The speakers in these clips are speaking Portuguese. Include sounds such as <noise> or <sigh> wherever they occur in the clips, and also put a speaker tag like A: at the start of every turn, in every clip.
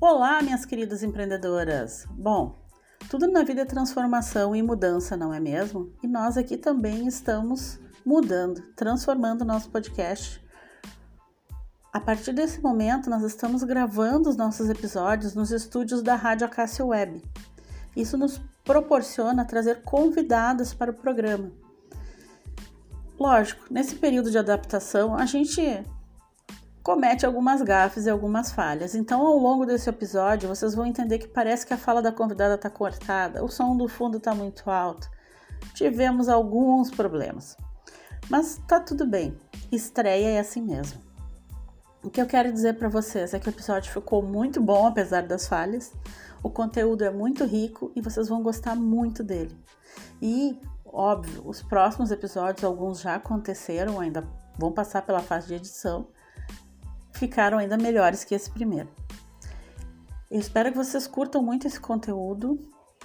A: Olá, minhas queridas empreendedoras! Bom, tudo na vida é transformação e mudança, não é mesmo? E nós aqui também estamos mudando, transformando o nosso podcast. A partir desse momento, nós estamos gravando os nossos episódios nos estúdios da Rádio Acácio Web. Isso nos proporciona trazer convidados para o programa. Lógico, nesse período de adaptação, a gente comete algumas gafes e algumas falhas. Então, ao longo desse episódio, vocês vão entender que parece que a fala da convidada está cortada, o som do fundo está muito alto. Tivemos alguns problemas. Mas tá tudo bem. Estreia é assim mesmo. O que eu quero dizer para vocês é que o episódio ficou muito bom apesar das falhas. O conteúdo é muito rico e vocês vão gostar muito dele. E, óbvio, os próximos episódios, alguns já aconteceram, ainda vão passar pela fase de edição ficaram ainda melhores que esse primeiro. Eu espero que vocês curtam muito esse conteúdo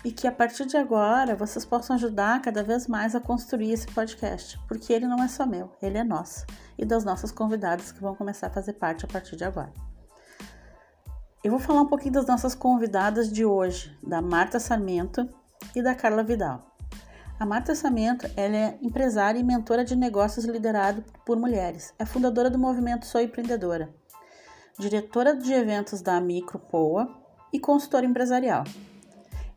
A: e que a partir de agora vocês possam ajudar cada vez mais a construir esse podcast, porque ele não é só meu, ele é nosso e das nossas convidadas que vão começar a fazer parte a partir de agora. Eu vou falar um pouquinho das nossas convidadas de hoje, da Marta Sarmento e da Carla Vidal. A Marta Sarmento ela é empresária e mentora de negócios liderado por mulheres. É fundadora do movimento Sou Empreendedora diretora de eventos da Micropoa e consultora empresarial.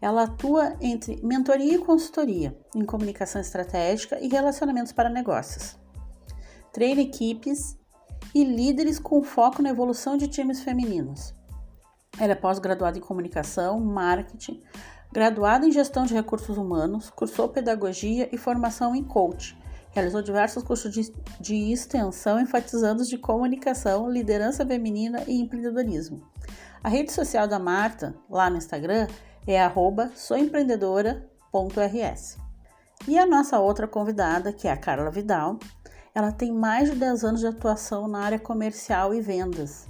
A: Ela atua entre mentoria e consultoria em comunicação estratégica e relacionamentos para negócios. Treina equipes e líderes com foco na evolução de times femininos. Ela é pós-graduada em comunicação, marketing, graduada em gestão de recursos humanos, cursou pedagogia e formação em coach Realizou diversos cursos de, de extensão enfatizando os de comunicação, liderança feminina e empreendedorismo. A rede social da Marta, lá no Instagram, é souempreendedora.rs. E a nossa outra convidada, que é a Carla Vidal, ela tem mais de 10 anos de atuação na área comercial e vendas.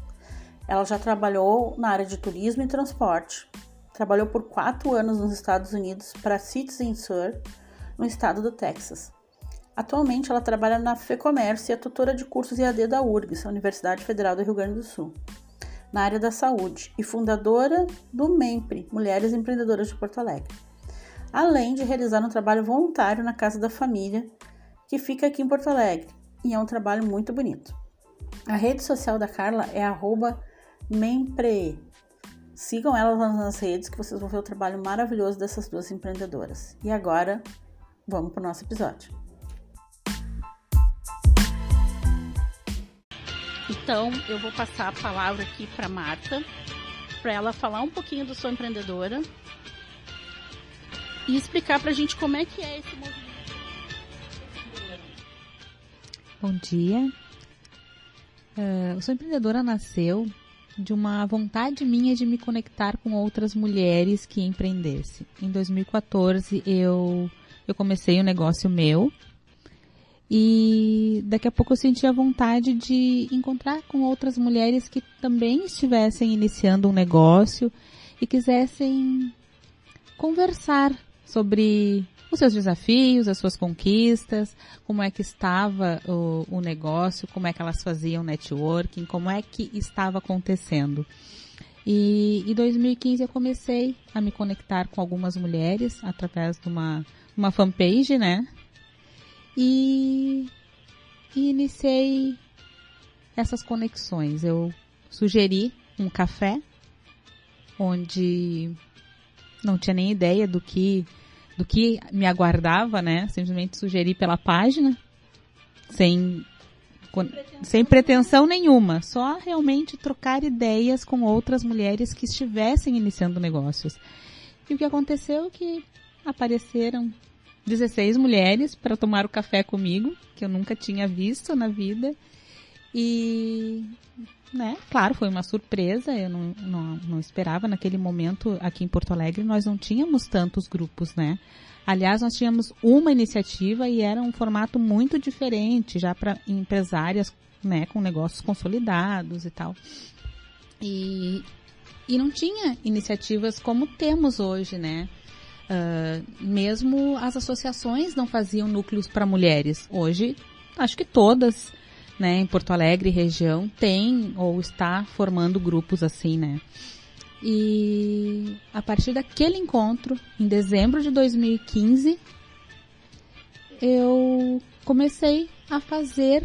A: Ela já trabalhou na área de turismo e transporte. Trabalhou por 4 anos nos Estados Unidos para Citizen Sur, no estado do Texas. Atualmente, ela trabalha na FEComércio e é tutora de cursos EAD da URGS, Universidade Federal do Rio Grande do Sul, na área da saúde, e fundadora do MEMPRE, Mulheres Empreendedoras de Porto Alegre. Além de realizar um trabalho voluntário na Casa da Família, que fica aqui em Porto Alegre, e é um trabalho muito bonito. A rede social da Carla é @mempre. Sigam elas nas redes que vocês vão ver o trabalho maravilhoso dessas duas empreendedoras. E agora, vamos para o nosso episódio. Então, eu vou passar a palavra aqui para Marta, para ela falar um pouquinho do Sou Empreendedora e explicar para a gente como é que é esse movimento.
B: Bom dia. Uh, o Sou Empreendedora nasceu de uma vontade minha de me conectar com outras mulheres que empreendessem. Em 2014, eu, eu comecei um negócio meu, e daqui a pouco eu senti a vontade de encontrar com outras mulheres que também estivessem iniciando um negócio e quisessem conversar sobre os seus desafios, as suas conquistas, como é que estava o, o negócio, como é que elas faziam networking, como é que estava acontecendo. E em 2015 eu comecei a me conectar com algumas mulheres através de uma, uma fanpage, né? E, e iniciei essas conexões. Eu sugeri um café onde não tinha nem ideia do que do que me aguardava, né? Simplesmente sugeri pela página, sem sem pretensão nenhuma, só realmente trocar ideias com outras mulheres que estivessem iniciando negócios. E o que aconteceu é que apareceram 16 mulheres para tomar o café comigo, que eu nunca tinha visto na vida. E, né, claro, foi uma surpresa, eu não, não, não esperava naquele momento aqui em Porto Alegre, nós não tínhamos tantos grupos, né? Aliás, nós tínhamos uma iniciativa e era um formato muito diferente, já para empresárias, né, com negócios consolidados e tal. E, e não tinha iniciativas como temos hoje, né? Uh, mesmo as associações não faziam núcleos para mulheres. Hoje, acho que todas, né, em Porto Alegre região, tem ou está formando grupos assim, né? E a partir daquele encontro, em dezembro de 2015, eu comecei a fazer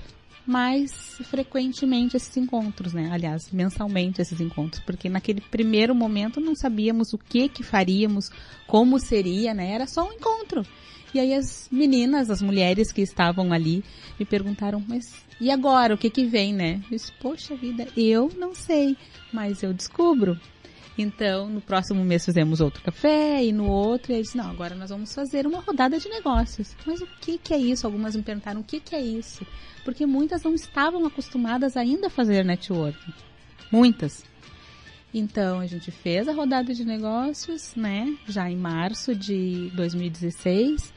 B: mais frequentemente esses encontros, né? Aliás, mensalmente esses encontros, porque naquele primeiro momento não sabíamos o que que faríamos, como seria, né? Era só um encontro. E aí as meninas, as mulheres que estavam ali, me perguntaram, mas e agora? O que que vem, né? Eu disse, poxa vida, eu não sei, mas eu descubro. Então, no próximo mês fizemos outro café e no outro, e aí disse, não, agora nós vamos fazer uma rodada de negócios. Mas o que que é isso? Algumas me perguntaram, o que que é isso? porque muitas não estavam acostumadas ainda a fazer networking. Muitas. Então a gente fez a rodada de negócios, né, já em março de 2016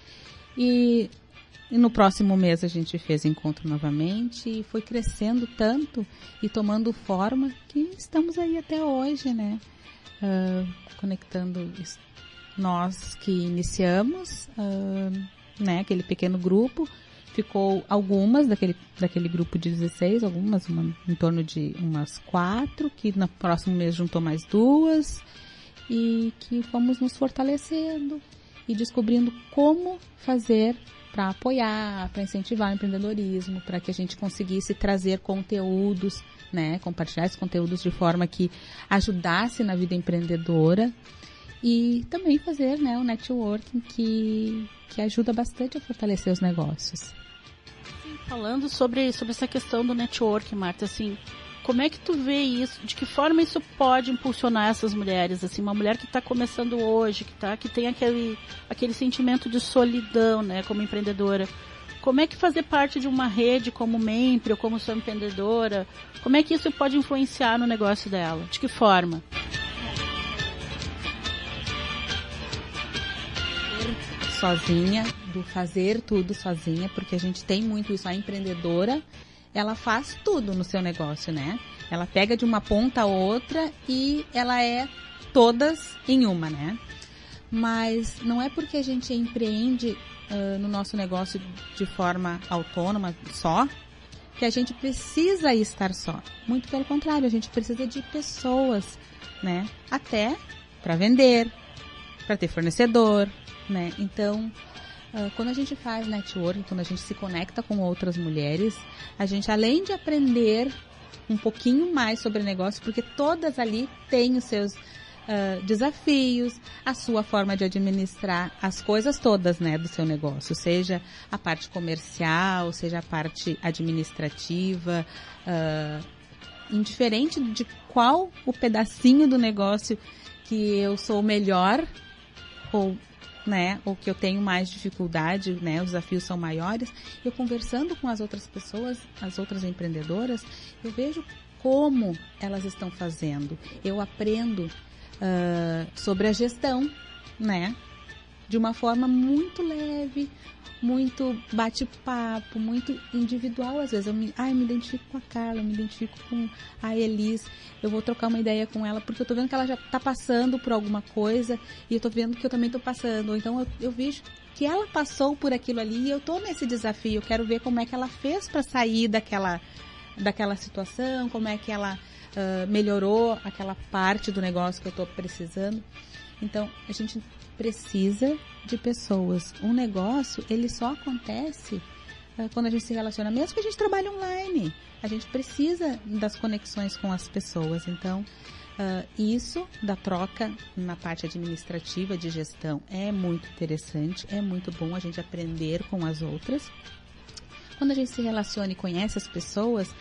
B: e, e no próximo mês a gente fez encontro novamente e foi crescendo tanto e tomando forma que estamos aí até hoje, né, uh, conectando nós que iniciamos, uh, né, aquele pequeno grupo. Ficou algumas daquele, daquele grupo de 16, algumas, uma, em torno de umas quatro, que no próximo mês juntou mais duas, e que fomos nos fortalecendo e descobrindo como fazer para apoiar, para incentivar o empreendedorismo, para que a gente conseguisse trazer conteúdos, né, compartilhar esses conteúdos de forma que ajudasse na vida empreendedora e também fazer, né, o networking que, que ajuda bastante a fortalecer os negócios
A: falando sobre, sobre essa questão do network, Marta, assim, como é que tu vê isso? De que forma isso pode impulsionar essas mulheres? Assim, uma mulher que está começando hoje, que, tá, que tem aquele, aquele sentimento de solidão, né, como empreendedora. Como é que fazer parte de uma rede como Mempre ou como sua empreendedora, como é que isso pode influenciar no negócio dela? De que forma?
B: sozinha, do fazer tudo sozinha, porque a gente tem muito isso. A empreendedora, ela faz tudo no seu negócio, né? Ela pega de uma ponta a outra e ela é todas em uma, né? Mas não é porque a gente empreende no nosso negócio de forma autônoma só que a gente precisa estar só. Muito pelo contrário, a gente precisa de pessoas, né? Até para vender, para ter fornecedor, né? Então, uh, quando a gente faz networking, quando a gente se conecta com outras mulheres, a gente além de aprender um pouquinho mais sobre negócio, porque todas ali têm os seus uh, desafios, a sua forma de administrar as coisas todas, né, do seu negócio, seja a parte comercial, seja a parte administrativa, uh, indiferente de qual o pedacinho do negócio que eu sou melhor ou né, ou que eu tenho mais dificuldade, né, os desafios são maiores, eu conversando com as outras pessoas, as outras empreendedoras, eu vejo como elas estão fazendo. Eu aprendo uh, sobre a gestão, né, de uma forma muito leve, muito bate-papo, muito individual às vezes. Eu me, ah, eu me identifico com a Carla, eu me identifico com a Elis, eu vou trocar uma ideia com ela, porque eu tô vendo que ela já tá passando por alguma coisa e eu tô vendo que eu também tô passando. Então eu, eu vejo que ela passou por aquilo ali e eu tô nesse desafio, eu quero ver como é que ela fez para sair daquela, daquela situação, como é que ela uh, melhorou aquela parte do negócio que eu tô precisando. Então, a gente precisa de pessoas. Um negócio, ele só acontece uh, quando a gente se relaciona, mesmo que a gente trabalhe online. A gente precisa das conexões com as pessoas. Então, uh, isso da troca na parte administrativa de gestão é muito interessante, é muito bom a gente aprender com as outras. Quando a gente se relaciona e conhece as pessoas,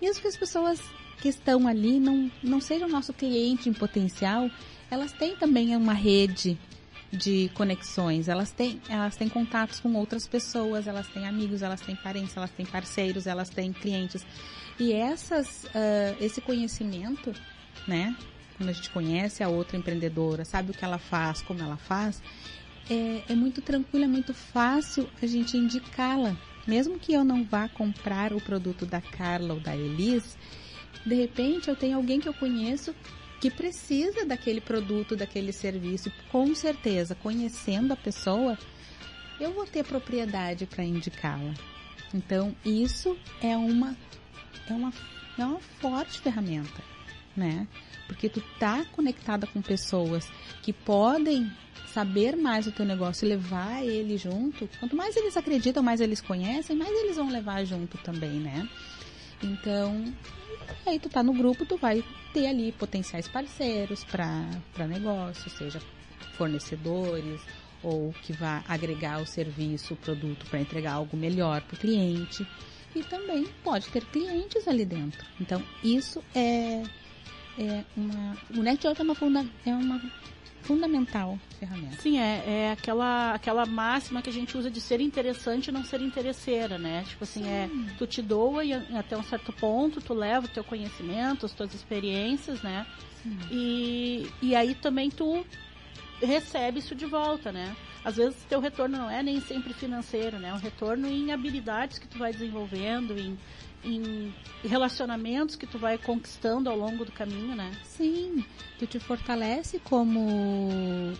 B: mesmo que as pessoas que estão ali não, não sejam nosso cliente em potencial, elas têm também uma rede de conexões, elas têm, elas têm contatos com outras pessoas, elas têm amigos, elas têm parentes, elas têm parceiros, elas têm clientes. E essas, uh, esse conhecimento, né? Quando a gente conhece a outra empreendedora, sabe o que ela faz, como ela faz, é, é muito tranquilo, é muito fácil a gente indicá-la. Mesmo que eu não vá comprar o produto da Carla ou da Elis, de repente eu tenho alguém que eu conheço que precisa daquele produto, daquele serviço, com certeza, conhecendo a pessoa, eu vou ter propriedade para indicá-la. Então, isso é uma, é uma, é uma forte ferramenta, né? Porque tu tá conectada com pessoas que podem saber mais do teu negócio e levar ele junto. Quanto mais eles acreditam, mais eles conhecem, mais eles vão levar junto também, né? Então, aí tu tá no grupo, tu vai ter ali potenciais parceiros para negócio, seja fornecedores ou que vai agregar o serviço, o produto para entregar algo melhor para o cliente. E também pode ter clientes ali dentro. Então, isso é, é uma. O network é uma, funda, é uma fundamental ferramenta.
A: Sim, é, é aquela, aquela máxima que a gente usa de ser interessante e não ser interesseira, né? Tipo assim, é, Sim. é tu te doa e até um certo ponto tu leva o teu conhecimento, as tuas experiências, né? Sim. E, e aí também tu recebe isso de volta, né? Às vezes teu retorno não é nem sempre financeiro, né? É um retorno em habilidades que tu vai desenvolvendo, em, em relacionamentos que tu vai conquistando ao longo do caminho, né?
B: Sim, tu te fortalece como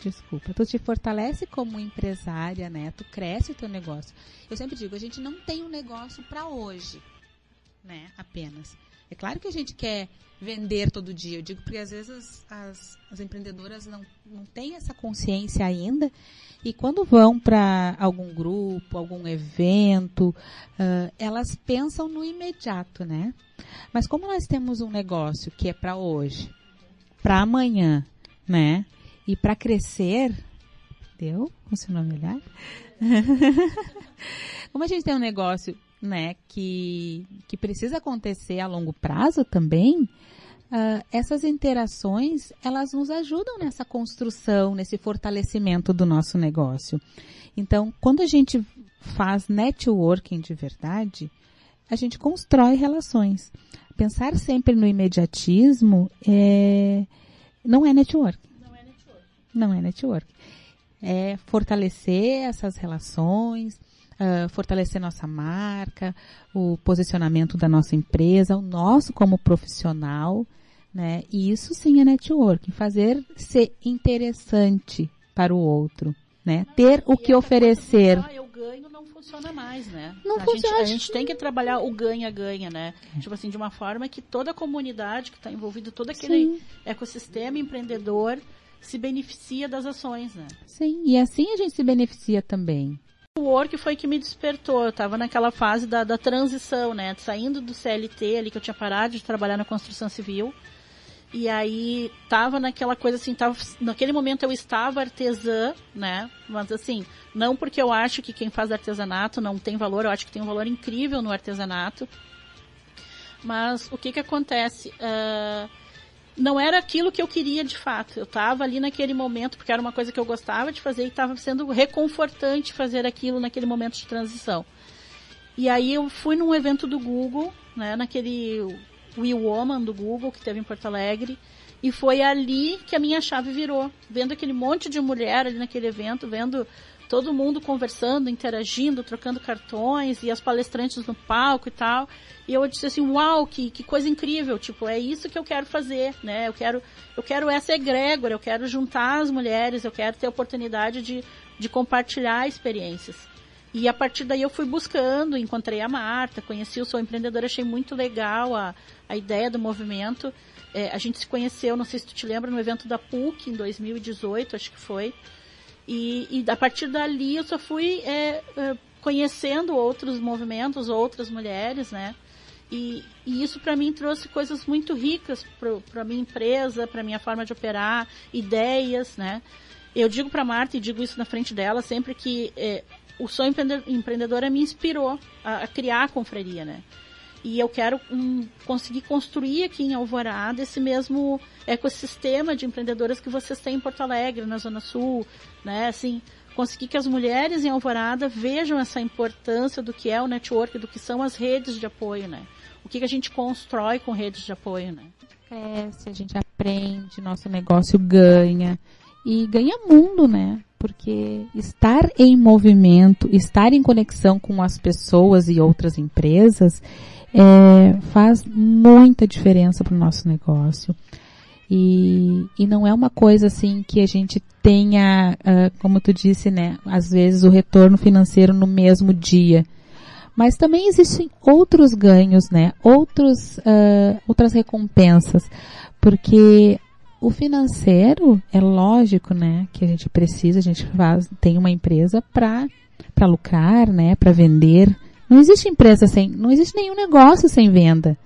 B: Desculpa, tu te fortalece como empresária, né? Tu cresce o teu negócio. Eu sempre digo, a gente não tem um negócio para hoje, né? Apenas. É claro que a gente quer vender todo dia. Eu digo porque às vezes as, as, as empreendedoras não, não têm essa consciência ainda. E quando vão para algum grupo, algum evento, uh, elas pensam no imediato, né? Mas como nós temos um negócio que é para hoje, para amanhã, né? E para crescer, deu? Funcionou melhor? <laughs> como a gente tem um negócio né, que, que precisa acontecer a longo prazo também, uh, essas interações, elas nos ajudam nessa construção, nesse fortalecimento do nosso negócio. Então, quando a gente faz networking de verdade, a gente constrói relações. Pensar sempre no imediatismo é, não é network. Não é network. Não é network. É fortalecer essas relações, uh, fortalecer nossa marca, o posicionamento da nossa empresa, o nosso como profissional, né? E isso sim é networking, fazer ser interessante para o outro, né? Ter o que oferecer.
A: Ah, eu ganho não funciona mais, né?
B: Não
A: a
B: funciona.
A: Gente, a gente tem que trabalhar o ganha-ganha, né? É. Tipo assim, de uma forma que toda a comunidade que está envolvida, todo aquele sim. ecossistema empreendedor se beneficia das ações, né?
B: Sim, e assim a gente se beneficia também,
A: o work foi que me despertou. Eu estava naquela fase da, da transição, né? Saindo do CLT ali, que eu tinha parado de trabalhar na construção civil. E aí tava naquela coisa assim, tava, naquele momento eu estava artesã, né? Mas assim, não porque eu acho que quem faz artesanato não tem valor, eu acho que tem um valor incrível no artesanato. Mas o que que acontece? Uh, não era aquilo que eu queria de fato. Eu estava ali naquele momento, porque era uma coisa que eu gostava de fazer e estava sendo reconfortante fazer aquilo naquele momento de transição. E aí eu fui num evento do Google, né, naquele We Woman do Google que teve em Porto Alegre, e foi ali que a minha chave virou, vendo aquele monte de mulher ali naquele evento, vendo todo mundo conversando, interagindo, trocando cartões e as palestrantes no palco e tal. E eu disse assim, uau, que, que coisa incrível, tipo, é isso que eu quero fazer, né? Eu quero, eu quero essa egrégora, eu quero juntar as mulheres, eu quero ter a oportunidade de, de compartilhar experiências. E a partir daí eu fui buscando, encontrei a Marta, conheci o Sou Empreendedora, achei muito legal a, a ideia do movimento. É, a gente se conheceu, não sei se tu te lembra, no evento da PUC em 2018, acho que foi. E, e a partir dali eu só fui é, é, conhecendo outros movimentos, outras mulheres, né? E, e isso para mim trouxe coisas muito ricas para minha empresa, para minha forma de operar, ideias, né? Eu digo para Marta e digo isso na frente dela sempre que é, o sonho empreendedora me inspirou a, a, criar a confraria, né? E eu quero um, conseguir construir aqui em Alvorada esse mesmo ecossistema de empreendedoras que vocês têm em Porto Alegre, na Zona Sul, né? Assim, conseguir que as mulheres em Alvorada vejam essa importância do que é o network, do que são as redes de apoio, né? O que, que a gente constrói com redes de apoio, né?
B: Cresce, a gente aprende, nosso negócio ganha e ganha mundo, né? Porque estar em movimento, estar em conexão com as pessoas e outras empresas é, faz muita diferença para o nosso negócio. E, e não é uma coisa assim que a gente tenha, uh, como tu disse, né, às vezes o retorno financeiro no mesmo dia. Mas também existem outros ganhos, né? Outros, uh, outras recompensas. Porque o financeiro é lógico, né? Que a gente precisa, a gente faz, tem uma empresa para para lucrar, né? Para vender. Não existe empresa sem, não existe nenhum negócio sem venda.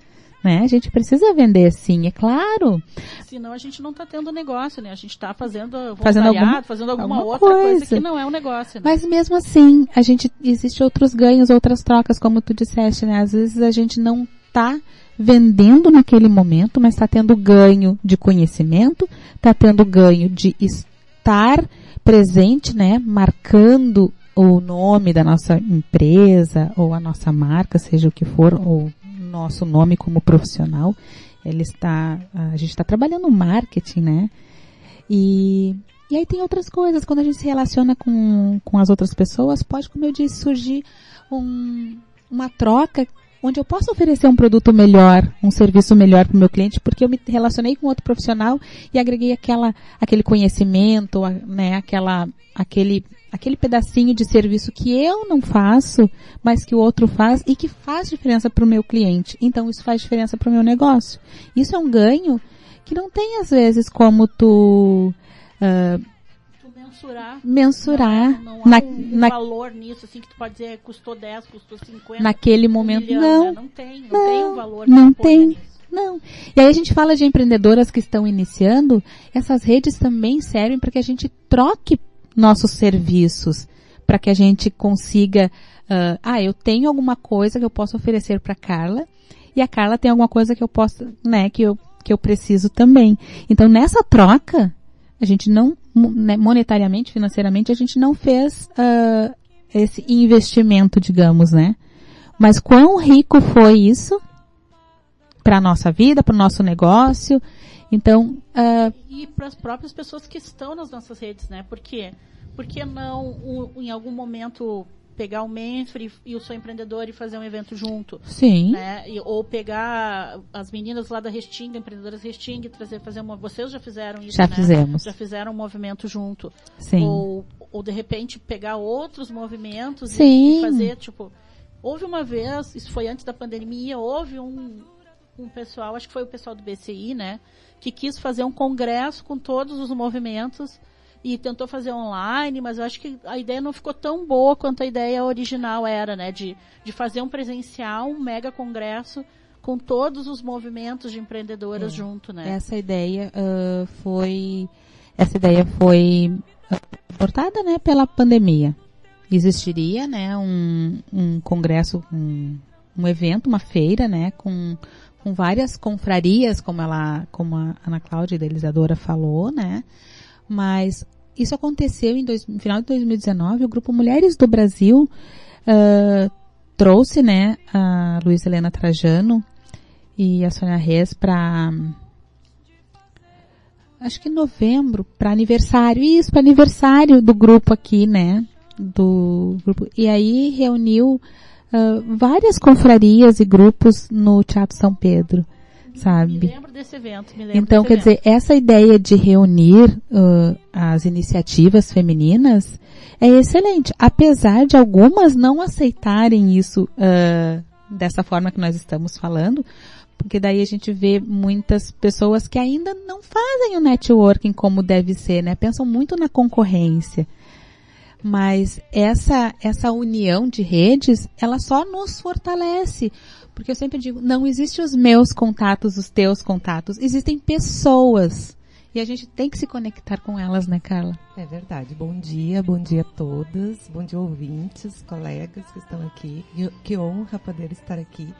B: Né? A gente precisa vender sim, é claro.
A: Senão a gente não está tendo negócio, né? A gente está fazendo
B: fazendo alguma,
A: fazendo alguma, alguma outra coisa. coisa. que não é um negócio. Né?
B: Mas mesmo assim, a gente existe outros ganhos, outras trocas, como tu disseste, né? Às vezes a gente não está vendendo naquele momento, mas está tendo ganho de conhecimento, está tendo ganho de estar presente, né? Marcando o nome da nossa empresa ou a nossa marca, seja o que for, ou nosso nome como profissional. Ele está, a gente está trabalhando marketing, né? E, e aí tem outras coisas. Quando a gente se relaciona com, com as outras pessoas, pode, como eu disse, surgir um, uma troca onde eu posso oferecer um produto melhor, um serviço melhor para o meu cliente, porque eu me relacionei com outro profissional e agreguei aquela, aquele conhecimento, né, aquela, aquele, aquele pedacinho de serviço que eu não faço, mas que o outro faz e que faz diferença para o meu cliente. Então isso faz diferença para o meu negócio. Isso é um ganho que não tem às vezes como tu uh,
A: mensurar.
B: Mensurar.
A: Não, não na, um na, valor nisso, assim, que tu pode dizer custou 10, custou 50.
B: Naquele momento,
A: milhão,
B: não.
A: Né? Não tem, não, não, tem um valor.
B: Não tem. Não. E aí a gente fala de empreendedoras que estão iniciando, essas redes também servem para que a gente troque nossos serviços, para que a gente consiga, uh, ah, eu tenho alguma coisa que eu posso oferecer para Carla, e a Carla tem alguma coisa que eu posso, né, que eu, que eu preciso também. Então nessa troca, a gente não, monetariamente, financeiramente, a gente não fez uh, esse investimento, digamos, né? Mas quão rico foi isso para nossa vida, para o nosso negócio? Então, uh,
A: e para as próprias pessoas que estão nas nossas redes, né? Por quê? Porque não, em algum momento pegar o Menfre e o Sou Empreendedor e fazer um evento junto.
B: Sim.
A: Né? E, ou pegar as meninas lá da Resting, empreendedoras Resting, e trazer, fazer uma. Vocês já fizeram isso,
B: Já
A: né?
B: fizemos.
A: Já fizeram um movimento junto.
B: Sim.
A: Ou, ou de repente pegar outros movimentos
B: Sim.
A: E, e fazer, tipo. Houve uma vez, isso foi antes da pandemia, houve um, um pessoal, acho que foi o pessoal do BCI, né? Que quis fazer um congresso com todos os movimentos e tentou fazer online, mas eu acho que a ideia não ficou tão boa quanto a ideia original era, né? De, de fazer um presencial, um mega congresso com todos os movimentos de empreendedoras é. junto, né?
B: Essa ideia uh, foi essa ideia foi portada, né, pela pandemia. Existiria, né, um, um congresso, um, um evento, uma feira, né, com, com várias confrarias, como ela, como a Ana Cláudia, idealizadora, falou, né, mas isso aconteceu em dois, no final de 2019. O grupo Mulheres do Brasil uh, trouxe, né, a Luísa Helena Trajano e a Sônia Reis para acho que novembro para aniversário isso para aniversário do grupo aqui né do grupo e aí reuniu uh, várias confrarias e grupos no Teatro São Pedro sabe?
A: Me lembro desse evento. Me lembro
B: então, quer
A: evento.
B: dizer, essa ideia de reunir uh, as iniciativas femininas é excelente, apesar de algumas não aceitarem isso uh, dessa forma que nós estamos falando, porque daí a gente vê muitas pessoas que ainda não fazem o networking como deve ser, né? Pensam muito na concorrência. Mas essa, essa união de redes, ela só nos fortalece. Porque eu sempre digo, não existem os meus contatos, os teus contatos, existem pessoas. E a gente tem que se conectar com elas, né, Carla?
C: É verdade. Bom dia, bom dia a todas, bom dia ouvintes, colegas que estão aqui. Que honra poder estar aqui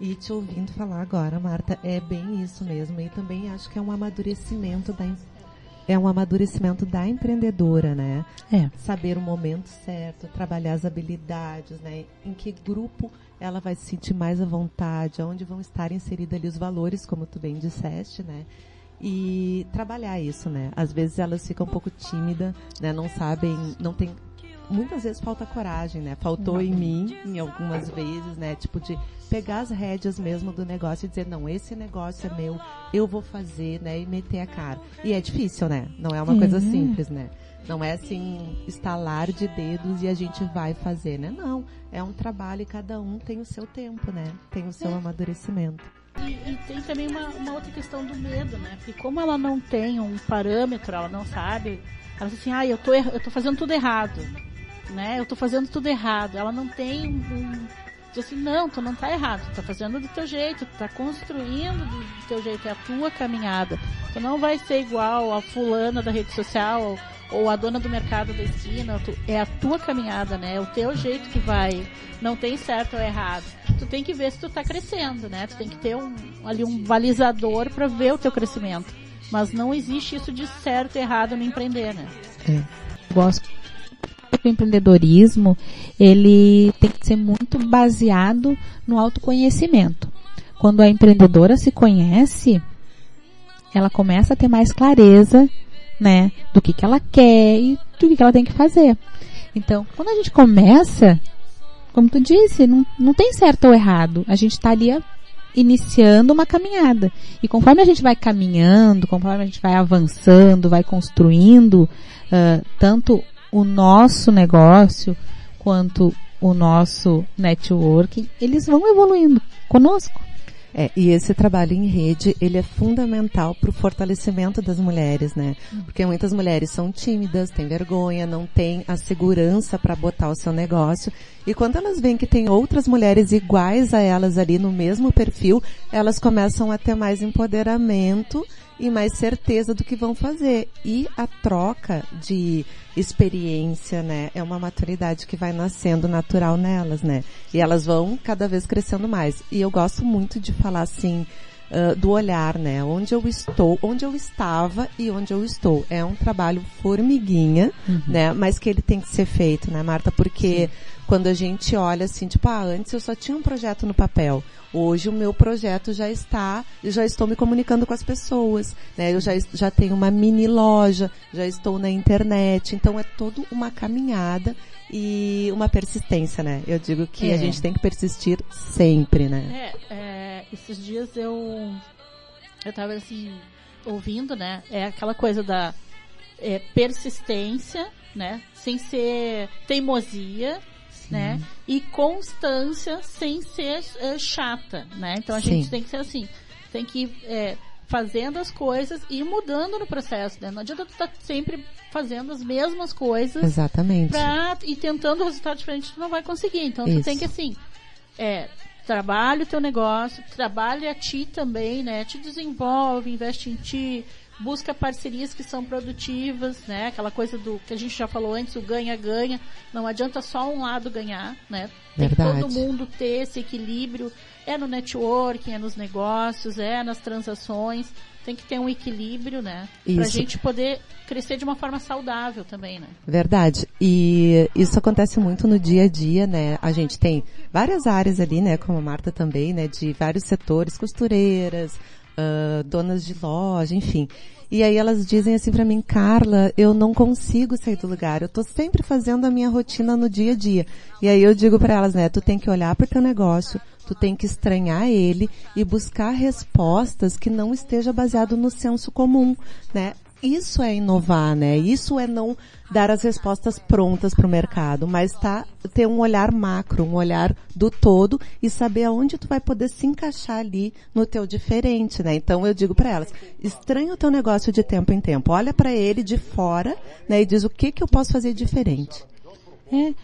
C: e te ouvindo falar agora, Marta. É bem isso mesmo. E também acho que é um amadurecimento da é um amadurecimento da empreendedora, né?
B: É.
C: Saber o momento certo, trabalhar as habilidades, né? Em que grupo ela vai se sentir mais à vontade, onde vão estar inseridos ali os valores, como tu bem disseste, né? E trabalhar isso, né? Às vezes elas ficam um pouco tímidas, né? Não sabem, não tem muitas vezes falta coragem, né? Faltou em mim, em algumas vezes, né? Tipo de pegar as rédeas mesmo do negócio e dizer, não, esse negócio é meu, eu vou fazer, né? E meter a cara. E é difícil, né? Não é uma coisa simples, né? Não é assim, estalar de dedos e a gente vai fazer, né? Não, é um trabalho e cada um tem o seu tempo, né? Tem o seu é. amadurecimento.
A: E, e, tem também uma, uma, outra questão do medo, né? Porque como ela não tem um parâmetro, ela não sabe, ela diz assim, ah, eu tô, eu tô fazendo tudo errado, né? Eu tô fazendo tudo errado. Ela não tem um, diz assim, não, tu não tá errado, tu tá fazendo do teu jeito, tu tá construindo do, teu jeito, é a tua caminhada. Tu não vai ser igual a fulana da rede social ou, a dona do mercado da esquina, tu, é a tua caminhada, né? É o teu jeito que vai. Não tem certo ou errado. Tu tem que ver se tu tá crescendo, né? Tu tem que ter um, ali um balizador para ver o teu crescimento. Mas não existe isso de certo e errado no empreender, né?
B: É. Gosto o empreendedorismo ele tem que ser muito baseado no autoconhecimento. Quando a empreendedora se conhece, ela começa a ter mais clareza, né, do que, que ela quer e do que, que ela tem que fazer. Então, quando a gente começa, como tu disse, não, não tem certo ou errado. A gente está ali iniciando uma caminhada. E conforme a gente vai caminhando, conforme a gente vai avançando, vai construindo, uh, tanto o nosso negócio quanto o nosso networking, eles vão evoluindo conosco.
C: É, e esse trabalho em rede, ele é fundamental para o fortalecimento das mulheres, né? Porque muitas mulheres são tímidas, têm vergonha, não têm a segurança para botar o seu negócio. E quando elas veem que tem outras mulheres iguais a elas ali no mesmo perfil, elas começam a ter mais empoderamento e mais certeza do que vão fazer. E a troca de experiência, né, é uma maturidade que vai nascendo natural nelas, né? E elas vão cada vez crescendo mais. E eu gosto muito de falar assim, Uh, do olhar, né? Onde eu estou, onde eu estava e onde eu estou. É um trabalho formiguinha, uhum. né? Mas que ele tem que ser feito, né, Marta? Porque Sim. Quando a gente olha assim, tipo, ah, antes eu só tinha um projeto no papel. Hoje o meu projeto já está, eu já estou me comunicando com as pessoas, né? Eu já, já tenho uma mini loja, já estou na internet, então é toda uma caminhada e uma persistência, né? Eu digo que é. a gente tem que persistir sempre,
A: né? É, é, esses dias eu eu tava assim ouvindo, né? É aquela coisa da é, persistência, né? Sem ser teimosia, né? E constância sem ser é, chata, né? Então a Sim. gente tem que ser assim, tem que é, fazendo as coisas e mudando no processo, né? Não adianta tu estar tá sempre fazendo as mesmas coisas.
C: Exatamente.
A: Pra, e tentando resultado diferente, tu não vai conseguir. Então Isso. tu tem que assim, é, trabalha o teu negócio, trabalha a ti também, né? Te desenvolve, investe em ti, busca parcerias que são produtivas, né? Aquela coisa do que a gente já falou antes, o ganha-ganha. Não adianta só um lado ganhar, né? Tem Verdade. que todo mundo ter esse equilíbrio. É no networking, é nos negócios, é nas transações. Tem que ter um equilíbrio, né? Isso. Pra gente poder crescer de uma forma saudável também, né?
C: Verdade. E isso acontece muito no dia a dia, né? A gente tem várias áreas ali, né? Como a Marta também, né? De vários setores, costureiras, uh, donas de loja, enfim. E aí elas dizem assim para mim, Carla, eu não consigo sair do lugar. Eu tô sempre fazendo a minha rotina no dia a dia. E aí eu digo para elas, né, tu tem que olhar para teu negócio, tu tem que estranhar ele e buscar respostas que não esteja baseado no senso comum, né? Isso é inovar, né? Isso é não dar as respostas prontas para o mercado, mas tá ter um olhar macro, um olhar do todo e saber aonde tu vai poder se encaixar ali no teu diferente, né? Então eu digo para elas, estranha o teu negócio de tempo em tempo, olha para ele de fora, né, e diz o que que eu posso fazer diferente.
B: É,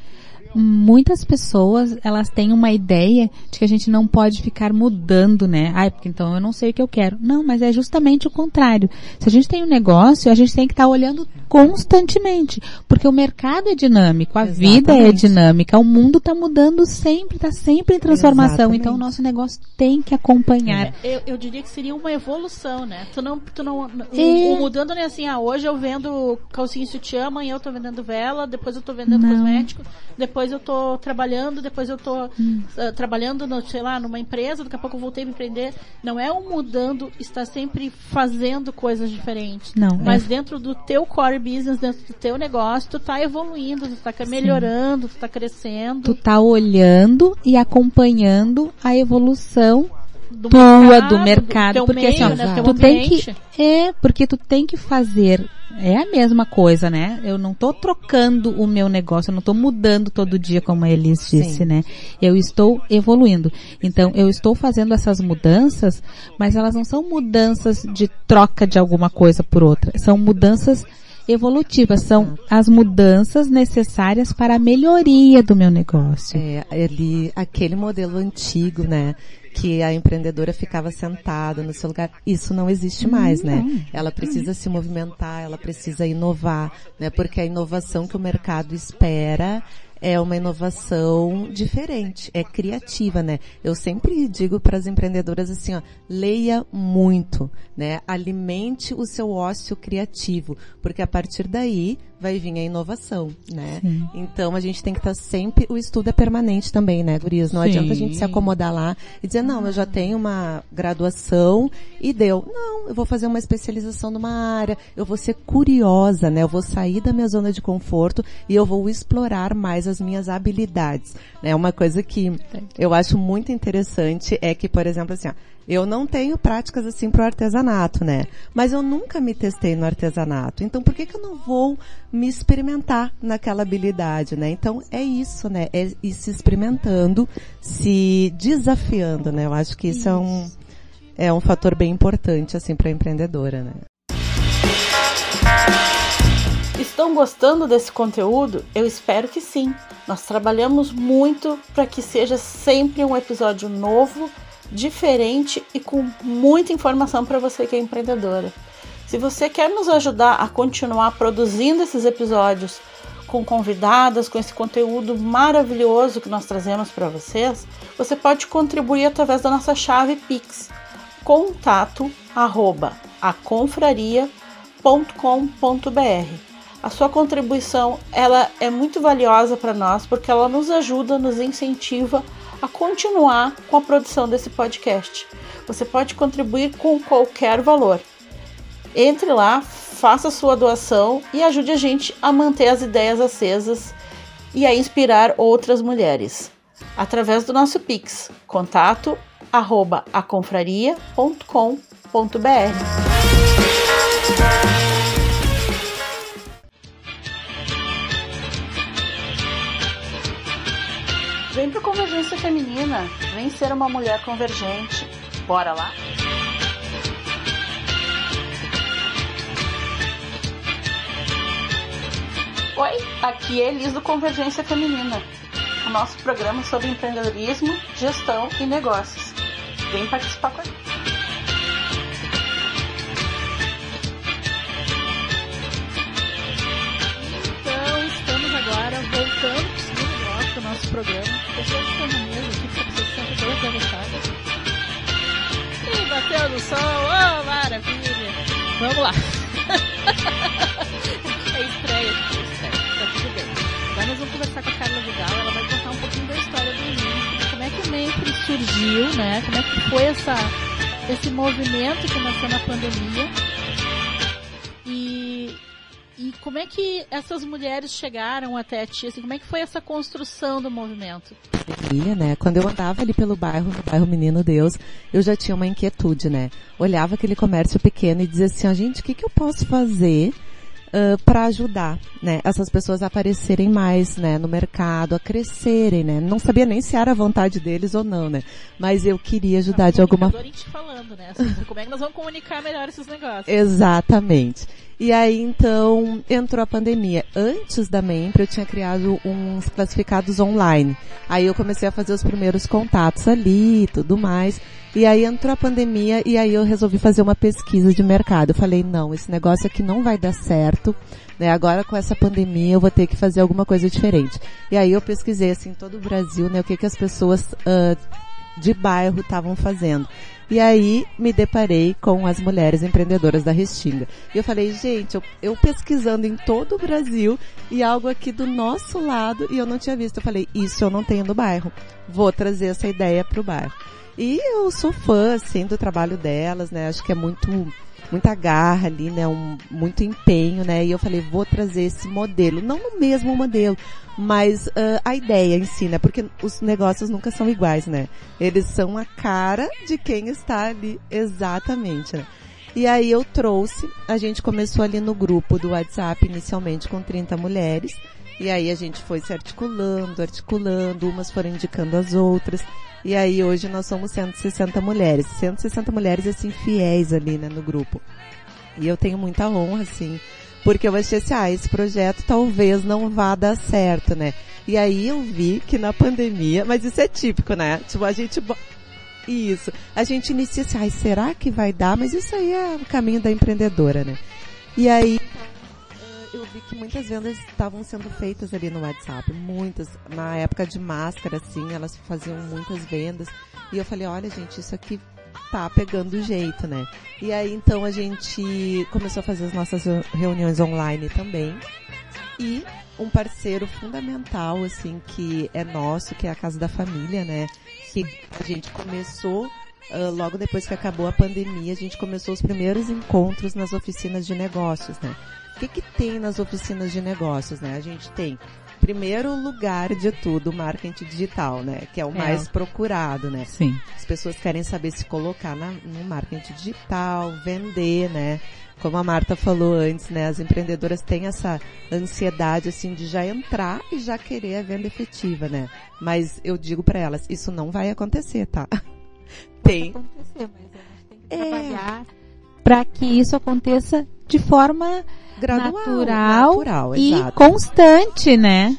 B: muitas pessoas, elas têm uma ideia de que a gente não pode ficar mudando, né? Ai, porque então eu não sei o que eu quero. Não, mas é justamente o contrário. Se a gente tem um negócio, a gente tem que estar tá olhando constantemente, porque o mercado é dinâmico, a Exatamente. vida é dinâmica, o mundo está mudando sempre, está sempre em transformação, Exatamente. então o nosso negócio tem que acompanhar.
A: É. Eu, eu, diria que seria uma evolução, né? Tu não, tu não, é. o, o, mudando não é assim, ah, hoje eu vendo calcinha e sutiã, amanhã eu estou vendendo vela, depois eu estou vendendo não. cosmético, depois depois eu tô trabalhando, depois eu tô hum. uh, trabalhando, no, sei lá, numa empresa, daqui a pouco eu voltei a me empreender. Não é um mudando, está sempre fazendo coisas diferentes.
B: Não.
A: Mas é. dentro do teu core business, dentro do teu negócio, tu tá evoluindo, tu tá melhorando, Sim. tu tá crescendo.
B: Tu tá olhando e acompanhando a evolução do tua, mercado, do mercado, do porque assim, meio, assim, ó, né, tu tem que é, porque tu tem que fazer é a mesma coisa, né? Eu não estou trocando o meu negócio, eu não estou mudando todo dia, como a Elis disse, Sim. né? Eu estou evoluindo. Então, eu estou fazendo essas mudanças, mas elas não são mudanças de troca de alguma coisa por outra. São mudanças evolutivas, são as mudanças necessárias para a melhoria do meu negócio.
C: É, ele, aquele modelo antigo, né? que a empreendedora ficava sentada no seu lugar. Isso não existe mais, né? Ela precisa se movimentar, ela precisa inovar, né? Porque a inovação que o mercado espera é uma inovação diferente, é criativa, né? Eu sempre digo para as empreendedoras assim, ó, leia muito, né? Alimente o seu ócio criativo, porque a partir daí vai vir a inovação, né? Sim. Então a gente tem que estar tá sempre, o estudo é permanente também, né, Gurias? Não Sim. adianta a gente se acomodar lá e dizer, não, eu já tenho uma graduação e deu. Não, eu vou fazer uma especialização numa área, eu vou ser curiosa, né? Eu vou sair da minha zona de conforto e eu vou explorar mais as minhas habilidades. Né? Uma coisa que eu acho muito interessante é que, por exemplo, assim, ó, eu não tenho práticas assim para o artesanato, né? Mas eu nunca me testei no artesanato. Então, por que, que eu não vou me experimentar naquela habilidade, né? Então, é isso, né? É ir se experimentando, se desafiando, né? Eu acho que isso, isso. é um é um fator bem importante assim para a empreendedora, né?
A: Estão gostando desse conteúdo? Eu espero que sim. Nós trabalhamos muito para que seja sempre um episódio novo diferente e com muita informação para você que é empreendedora. Se você quer nos ajudar a continuar produzindo esses episódios com convidadas, com esse conteúdo maravilhoso que nós trazemos para vocês, você pode contribuir através da nossa chave Pix, contato arroba aconfraria.com.br. A sua contribuição ela é muito valiosa para nós porque ela nos ajuda, nos incentiva a continuar com a produção desse podcast. Você pode contribuir com qualquer valor. Entre lá, faça sua doação e ajude a gente a manter as ideias acesas e a inspirar outras mulheres. Através do nosso Pix, contato arroba aconfraria.com.br. Vem pro Convergência Feminina, vem ser uma mulher convergente. Bora lá? Oi, aqui é Elis do Convergência Feminina, o nosso programa sobre empreendedorismo, gestão e negócios. Vem participar com a gente. Então, estamos agora voltando programa pessoas estão na mesa aqui, vocês estão todas derrotadas. E bateu no sol, oh maravilha! Vamos lá! <laughs> é estreia, é estreia, tá tudo bem. Agora nós vamos conversar com a Carla Vidal, ela vai contar um pouquinho da história do Mentre, como é que o Mentre surgiu, né? Como é que foi essa, esse movimento que nasceu na pandemia como é que essas mulheres chegaram até ti? Assim, como é que foi essa construção do movimento?
C: né? Quando eu andava ali pelo bairro, no bairro Menino Deus, eu já tinha uma inquietude, né? Olhava aquele comércio pequeno e dizia assim, ó, gente, o que, que eu posso fazer uh, para ajudar, né, essas pessoas a aparecerem mais, né, no mercado, a crescerem, né. Não sabia nem se era a vontade deles ou não, né. Mas eu queria ajudar de alguma.
B: falando, né. Assim, como é que nós vamos comunicar melhor esses negócios?
C: Exatamente. E aí então entrou a pandemia. Antes da Membra eu tinha criado uns classificados online. Aí eu comecei a fazer os primeiros contatos ali e tudo mais. E aí entrou a pandemia e aí eu resolvi fazer uma pesquisa de mercado. Eu falei, não, esse negócio aqui não vai dar certo. Né? Agora com essa pandemia eu vou ter que fazer alguma coisa diferente. E aí eu pesquisei assim todo o Brasil, né, o que que as pessoas uh, de bairro estavam fazendo. E aí me deparei com as mulheres empreendedoras da Restinga. E eu falei, gente, eu, eu, pesquisando em todo o Brasil e algo aqui do nosso lado e eu não tinha visto. Eu falei, isso eu não tenho no bairro. Vou trazer essa ideia para o bairro. E eu sou fã, assim, do trabalho delas, né? Acho que é muito muita garra ali, né? Um, muito empenho, né? E eu falei, vou trazer esse modelo, não no mesmo modelo, mas uh, a ideia em si, né? Porque os negócios nunca são iguais, né? Eles são a cara de quem está ali exatamente, né? E aí eu trouxe, a gente começou ali no grupo do WhatsApp inicialmente com 30 mulheres, e aí a gente foi se articulando, articulando, umas foram indicando as outras. E aí hoje nós somos 160 mulheres. 160 mulheres assim fiéis ali, né, no grupo. E eu tenho muita honra, assim, porque eu achei assim, ah, esse projeto talvez não vá dar certo, né? E aí eu vi que na pandemia, mas isso é típico, né? Tipo, a gente isso. A gente inicia assim, ai, será que vai dar? Mas isso aí é o caminho da empreendedora, né? E aí eu vi que muitas vendas estavam sendo feitas ali no WhatsApp, muitas. Na época de máscara, assim, elas faziam muitas vendas. E eu falei, olha gente, isso aqui tá pegando jeito, né? E aí então a gente começou a fazer as nossas reuniões online também. E um parceiro fundamental, assim, que é nosso, que é a Casa da Família, né? Que a gente começou Uh, logo depois que acabou a pandemia, a gente começou os primeiros encontros nas oficinas de negócios, né? O que, que tem nas oficinas de negócios, né? A gente tem primeiro lugar de tudo, marketing digital, né? Que é o é. mais procurado, né?
B: Sim.
C: As pessoas querem saber se colocar na, no marketing digital, vender, né? Como a Marta falou antes, né? As empreendedoras têm essa ansiedade, assim, de já entrar e já querer a venda efetiva, né? Mas eu digo para elas, isso não vai acontecer, tá? <laughs>
D: Tem. Pode acontecer, mas a gente tem que é. trabalhar para que isso aconteça de forma
C: gradual,
D: natural,
C: natural
D: e
C: exato.
D: constante, né?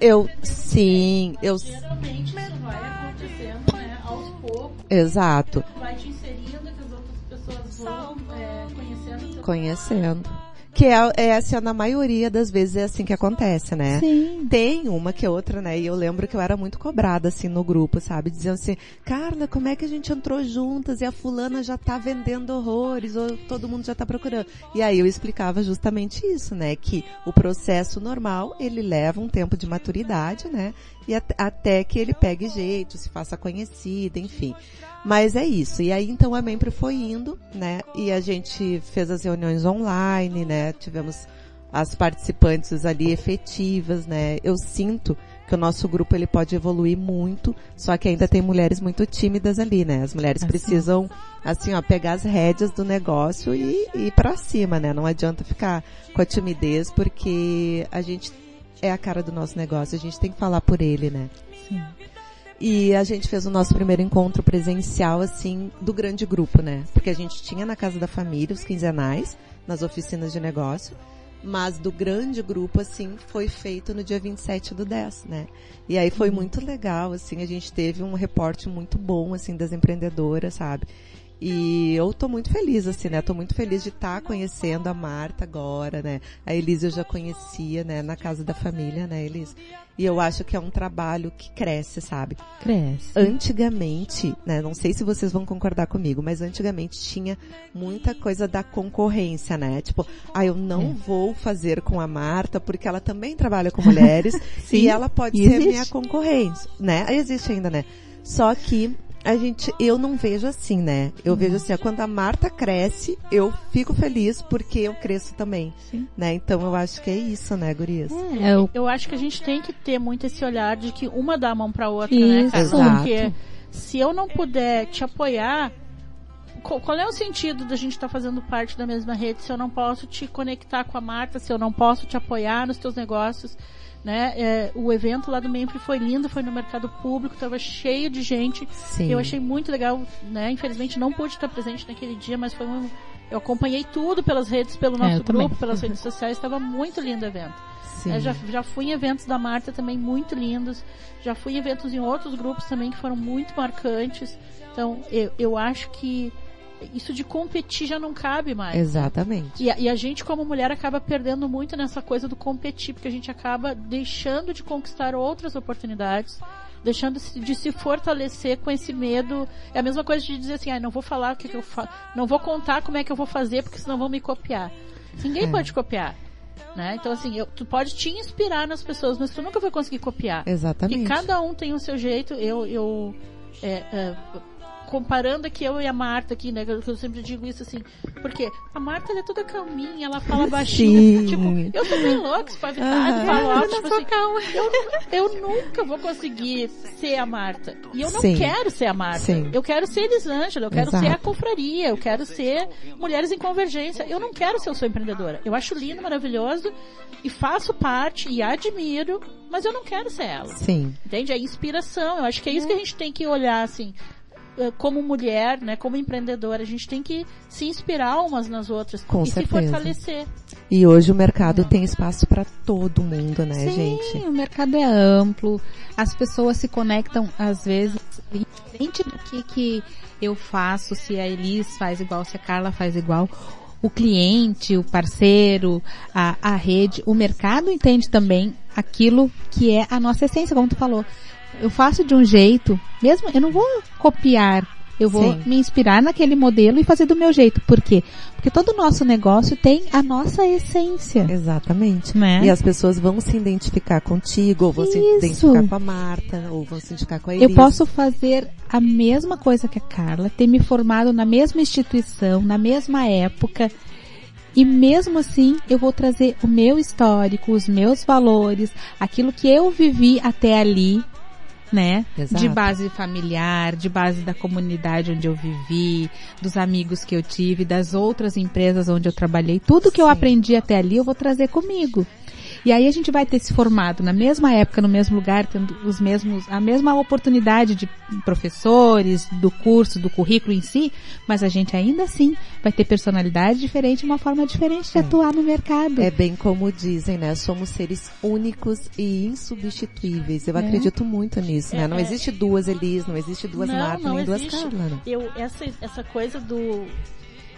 C: Eu sim, eu
A: Geralmente isso vai acontecendo, né, aos poucos.
C: Exato.
A: Vai te inserindo que as outras pessoas vão é, conhecendo.
C: Conhecendo. Que é, é assim, na maioria das vezes é assim que acontece, né?
D: Sim.
C: Tem uma que é outra, né? E eu lembro que eu era muito cobrada, assim, no grupo, sabe? Dizendo assim, Carla, como é que a gente entrou juntas e a fulana já tá vendendo horrores, ou todo mundo já tá procurando. E aí eu explicava justamente isso, né? Que o processo normal, ele leva um tempo de maturidade, né? E at até que ele pegue jeito, se faça conhecida, enfim. Mas é isso. E aí então a Membro foi indo, né? E a gente fez as reuniões online, né? Tivemos as participantes ali efetivas, né? Eu sinto que o nosso grupo ele pode evoluir muito, só que ainda tem mulheres muito tímidas ali, né? As mulheres assim. precisam assim, ó, pegar as rédeas do negócio e, e ir para cima, né? Não adianta ficar com a timidez porque a gente é a cara do nosso negócio, a gente tem que falar por ele, né?
D: Sim.
C: E a gente fez o nosso primeiro encontro presencial, assim, do grande grupo, né? Porque a gente tinha na casa da família os quinzenais, nas oficinas de negócio, mas do grande grupo, assim, foi feito no dia 27 do 10, né? E aí foi uhum. muito legal, assim, a gente teve um reporte muito bom, assim, das empreendedoras, sabe? E eu tô muito feliz, assim, né? Tô muito feliz de estar tá conhecendo a Marta agora, né? A Elise eu já conhecia, né? Na casa da família, né, Elise? E eu acho que é um trabalho que cresce, sabe?
D: Cresce.
C: Antigamente, né? Não sei se vocês vão concordar comigo, mas antigamente tinha muita coisa da concorrência, né? Tipo, ah, eu não é. vou fazer com a Marta porque ela também trabalha com mulheres <laughs> Sim, e ela pode ser existe. minha concorrência, né? Existe ainda, né? Só que a gente, eu não vejo assim, né? Eu uhum. vejo assim, quando a Marta cresce, eu fico feliz porque eu cresço também, Sim. né? Então eu acho que é isso, né, Gurias?
A: É, eu... eu acho que a gente tem que ter muito esse olhar de que uma dá a mão pra outra, né, isso. né, cara?
C: Exato.
A: Porque se eu não puder te apoiar, qual é o sentido da gente estar tá fazendo parte da mesma rede se eu não posso te conectar com a Marta, se eu não posso te apoiar nos teus negócios? Né? É, o evento lá do Memphis foi lindo, foi no mercado público, estava cheio de gente.
C: Sim.
A: Eu achei muito legal, né? Infelizmente não pude estar presente naquele dia, mas foi um, eu acompanhei tudo pelas redes, pelo é, nosso é, grupo, também. pelas <laughs> redes sociais, estava muito lindo o evento. É, já, já fui em eventos da Marta também muito lindos, já fui em eventos em outros grupos também que foram muito marcantes. Então, eu, eu acho que isso de competir já não cabe mais.
C: Exatamente.
A: E, e, a gente, como mulher, acaba perdendo muito nessa coisa do competir, porque a gente acaba deixando de conquistar outras oportunidades, deixando de se fortalecer com esse medo. É a mesma coisa de dizer assim, ah, não vou falar o que, que eu faço, não vou contar como é que eu vou fazer, porque senão vão me copiar. Ninguém é. pode copiar. Né? Então, assim, eu, tu pode te inspirar nas pessoas, mas tu nunca vai conseguir copiar.
C: Exatamente.
A: E cada um tem o seu jeito. Eu, eu é, é, comparando aqui eu e a Marta aqui, né? Que eu sempre digo isso assim. Porque a Marta ela é toda calminha, ela fala <laughs> baixinho.
C: Sim.
A: Tipo, eu tô bem louca, espavitada,
C: Aham.
A: falo alto,
D: Eu
A: tipo assim.
D: sou calma.
A: Eu, eu nunca vou conseguir ser a Marta. E eu não
C: Sim.
A: quero ser a Marta.
C: Sim.
A: Eu quero ser Elisângela, eu quero
C: Exato.
A: ser a confraria, eu quero ser Mulheres em Convergência. Eu não quero ser o sou empreendedora. Eu acho lindo, maravilhoso e faço parte e admiro, mas eu não quero ser ela.
C: Sim.
A: Entende? É inspiração. Eu acho que é isso que a gente tem que olhar, assim, como mulher, né, como empreendedora, a gente tem que se inspirar umas nas outras
C: Com
A: e se
C: certeza.
A: fortalecer.
C: E hoje o mercado tem espaço para todo mundo, né,
B: Sim,
C: gente?
B: o mercado é amplo, as pessoas se conectam às vezes, independente do que, que eu faço, se a Elis faz igual, se a Carla faz igual, o cliente, o parceiro, a, a rede, o mercado entende também aquilo que é a nossa essência, como tu falou. Eu faço de um jeito, mesmo, eu não vou copiar, eu vou
C: Sim.
B: me inspirar naquele modelo e fazer do meu jeito. Por quê? Porque todo o nosso negócio tem a nossa essência,
C: Exatamente.
B: né?
C: E as pessoas vão se identificar contigo, ou vão se
B: Isso.
C: identificar com a Marta, ou vão se identificar com a Elis.
B: Eu posso fazer a mesma coisa que a Carla, ter me formado na mesma instituição, na mesma época, e mesmo assim eu vou trazer o meu histórico, os meus valores, aquilo que eu vivi até ali, né?
C: Exato.
B: De base familiar, de base da comunidade onde eu vivi, dos amigos que eu tive, das outras empresas onde eu trabalhei, tudo que eu
C: Sim.
B: aprendi até ali eu vou trazer comigo. E aí a gente vai ter se formado na mesma época, no mesmo lugar, tendo os mesmos, a mesma oportunidade de professores, do curso, do currículo em si, mas a gente ainda assim vai ter personalidade diferente, uma forma diferente de
C: É.
B: atuar no mercado.
C: É bem como dizem, né? Somos seres únicos e insubstituíveis. Eu
B: É.
C: acredito muito nisso, né?
A: É,
C: Não
A: é.
C: existe duas Elis, não existe duas
A: Não,
C: Marta,
A: não
C: nem duas. Carla, né?
A: Eu, essa, essa coisa do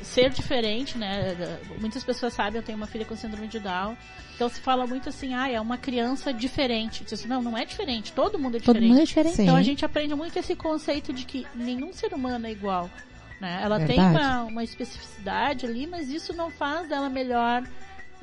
A: ser diferente, né? Muitas pessoas sabem, eu tenho uma filha com síndrome de Down. Então se fala muito assim, ah, é uma criança diferente. Diz, não, não é diferente, todo mundo é
B: Todo
A: diferente.
B: mundo é diferente.
C: Sim.
A: Então a gente aprende muito esse conceito de que nenhum ser humano é igual. Né? Ela tem
C: Verdade.
A: uma, uma especificidade ali, mas isso não faz dela melhor,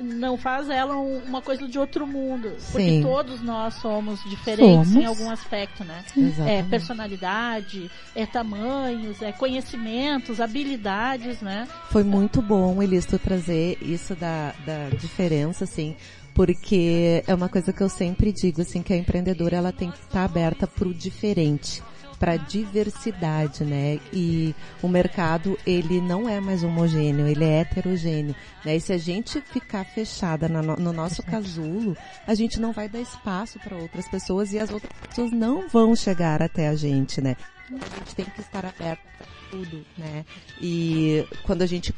A: não faz ela um- uma coisa de outro mundo. Porque
C: Sim.
A: todos nós somos diferentes em
B: Somos.
A: algum aspecto, né? É
C: Exatamente.
A: personalidade, é tamanhos, é conhecimentos, habilidades, né?
C: Foi muito bom, Elis, tu trazer isso da, da diferença, assim, porque é uma coisa que eu sempre digo, assim, que a empreendedora, ela tem que estar aberta pro diferente, pra diversidade, né? E o mercado, ele não é mais homogêneo, ele é heterogêneo, né? E se a gente ficar fechada no, no nosso casulo, a gente não vai dar espaço para outras pessoas e as outras pessoas não vão chegar até a gente, né? A gente tem que estar aberto para tudo, né? E quando a gente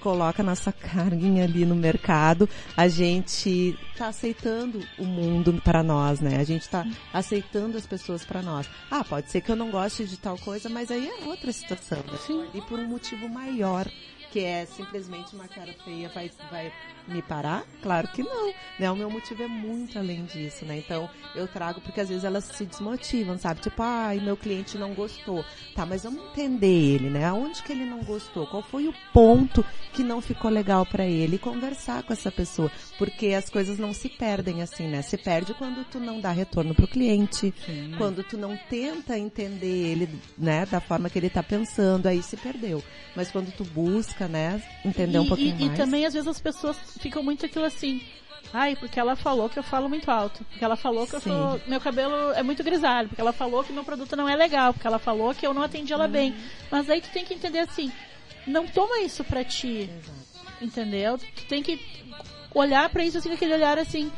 C: coloca nossa <laughs> carinha ali no mercado, a gente tá aceitando o mundo para nós, né? A gente tá aceitando as pessoas para nós. Ah, pode ser que eu não goste de tal coisa, mas aí é outra situação, né?
A: Sim.
C: E por um motivo maior, que é simplesmente uma cara feia vai, vai me parar? Claro que não, né? O meu motivo é muito além disso, né? Então, eu trago porque às vezes elas se desmotivam, sabe? Tipo, ai, meu cliente não gostou. Tá, mas vamos entender ele, né? Aonde que ele não gostou? Qual foi o ponto que não ficou legal para ele? E conversar com essa pessoa, porque as coisas não se perdem assim, né? Se perde quando tu não dá retorno pro cliente, quando tu não tenta entender ele, né, da forma que ele tá pensando, aí se perdeu. Mas quando tu busca, né, entender um
A: e,
C: pouquinho
A: e- e
C: mais.
A: também às vezes as pessoas ficam muito aquilo assim. Ai, porque ela falou que eu falo muito alto. Porque ela falou que eu sou. Meu cabelo é muito grisalho. Porque ela falou que meu produto não é legal. Porque ela falou que eu não atendi ela bem. Mas aí tu tem que entender assim. Não toma isso pra ti. Entendeu? Tu tem que olhar pra isso assim, aquele olhar assim.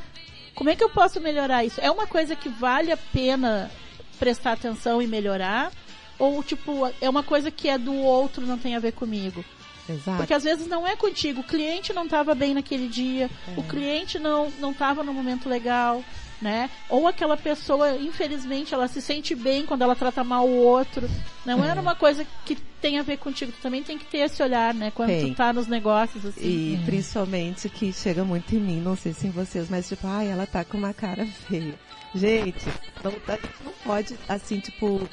A: Como é que eu posso melhorar isso? É uma coisa que vale a pena prestar atenção e melhorar? Ou, tipo, é uma coisa que é do outro, não tem a ver comigo?
C: Exato.
A: Porque às vezes não é contigo. O cliente não estava bem naquele dia,
C: É.
A: o cliente não não estava no momento legal, né? Ou aquela pessoa, infelizmente, ela se sente bem quando ela trata mal o outro. Não
C: É.
A: era uma coisa que tem a ver contigo. Tu também tem que ter esse olhar, né? Quando
C: Tem.
A: tu tá nos negócios, assim.
C: E principalmente que chega muito em mim, não sei se em vocês, mas tipo, ai, ela tá com uma cara feia. Gente, não, tá- não pode, assim, tipo,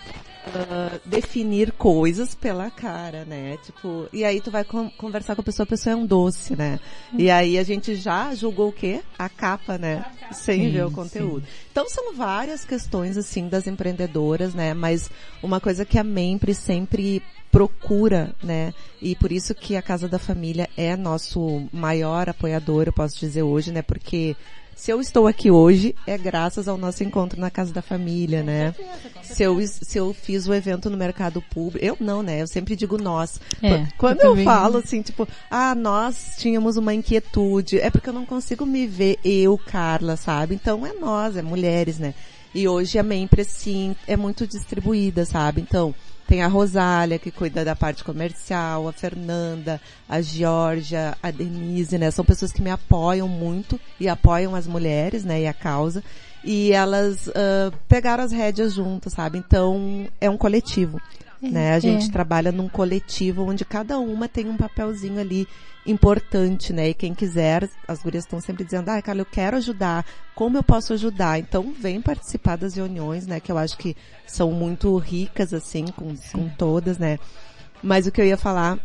C: uh, definir coisas pela cara, né? Tipo, e aí tu vai com, conversar com a pessoa, a pessoa é um doce, né? E aí a gente já julgou o quê? A capa, né? Sem sim, ver o conteúdo. Sim. Então são várias questões, assim, das empreendedoras, né? Mas uma coisa que a Mempre sempre procura, né? E por isso que a Casa da Família é nosso maior apoiador, eu posso dizer hoje, né? Porque se eu estou aqui hoje, é graças ao nosso encontro na Casa da Família, né? Se eu, se eu fiz o evento no mercado público, eu não, né? Eu sempre digo nós. É, Quando eu, eu falo assim, tipo, ah, nós tínhamos uma inquietude, é porque eu não consigo me ver eu, Carla, sabe? Então é nós, é mulheres, né? E hoje a Mempre, sim, é muito distribuída, sabe? Então, tem a Rosália, que cuida da parte comercial, a Fernanda, a Georgia, a Denise, né? São pessoas que me apoiam muito e apoiam as mulheres, né? E a causa. E elas uh, pegaram as rédeas juntas, sabe? Então, é um coletivo. É, né? A gente é. trabalha num coletivo onde cada uma tem um papelzinho ali importante, né? E quem quiser, as gurias estão sempre dizendo, ah, Carla, eu quero ajudar, como eu posso ajudar? Então, vem participar das reuniões, né? Que eu acho que são muito ricas, assim, com, com todas, né? Mas o que eu ia falar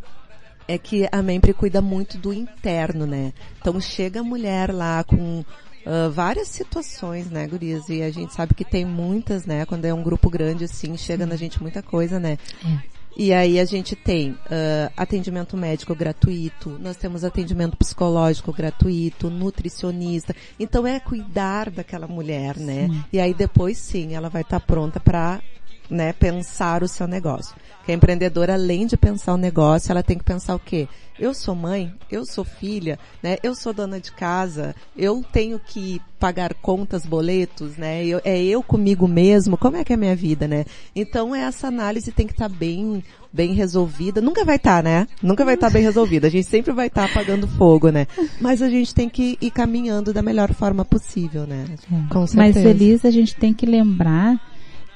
C: é que a Mempre cuida muito do interno, né? Então, chega a mulher lá com Uh, várias situações, né, gurias? E a gente sabe que tem muitas, né? Quando é um grupo grande assim, chega na gente muita coisa, né? É. E aí a gente tem uh, atendimento médico gratuito, nós temos atendimento psicológico gratuito, nutricionista. Então é cuidar daquela mulher, né? Sim. E aí depois sim, ela vai estar tá pronta para né, pensar o seu negócio. Que a empreendedora, além de pensar o negócio, ela tem que pensar o quê? Eu sou mãe, eu sou filha, né? Eu sou dona de casa, eu tenho que pagar contas, boletos, né? Eu, é eu comigo mesmo, como é que é a minha vida, né? Então essa análise tem que estar tá bem, bem resolvida. Nunca vai estar, tá, né? Nunca vai estar tá bem resolvida. A gente sempre vai estar tá apagando fogo, né? Mas a gente tem que ir caminhando da melhor forma possível, né?
B: É. Com certeza. Mas feliz a gente tem que lembrar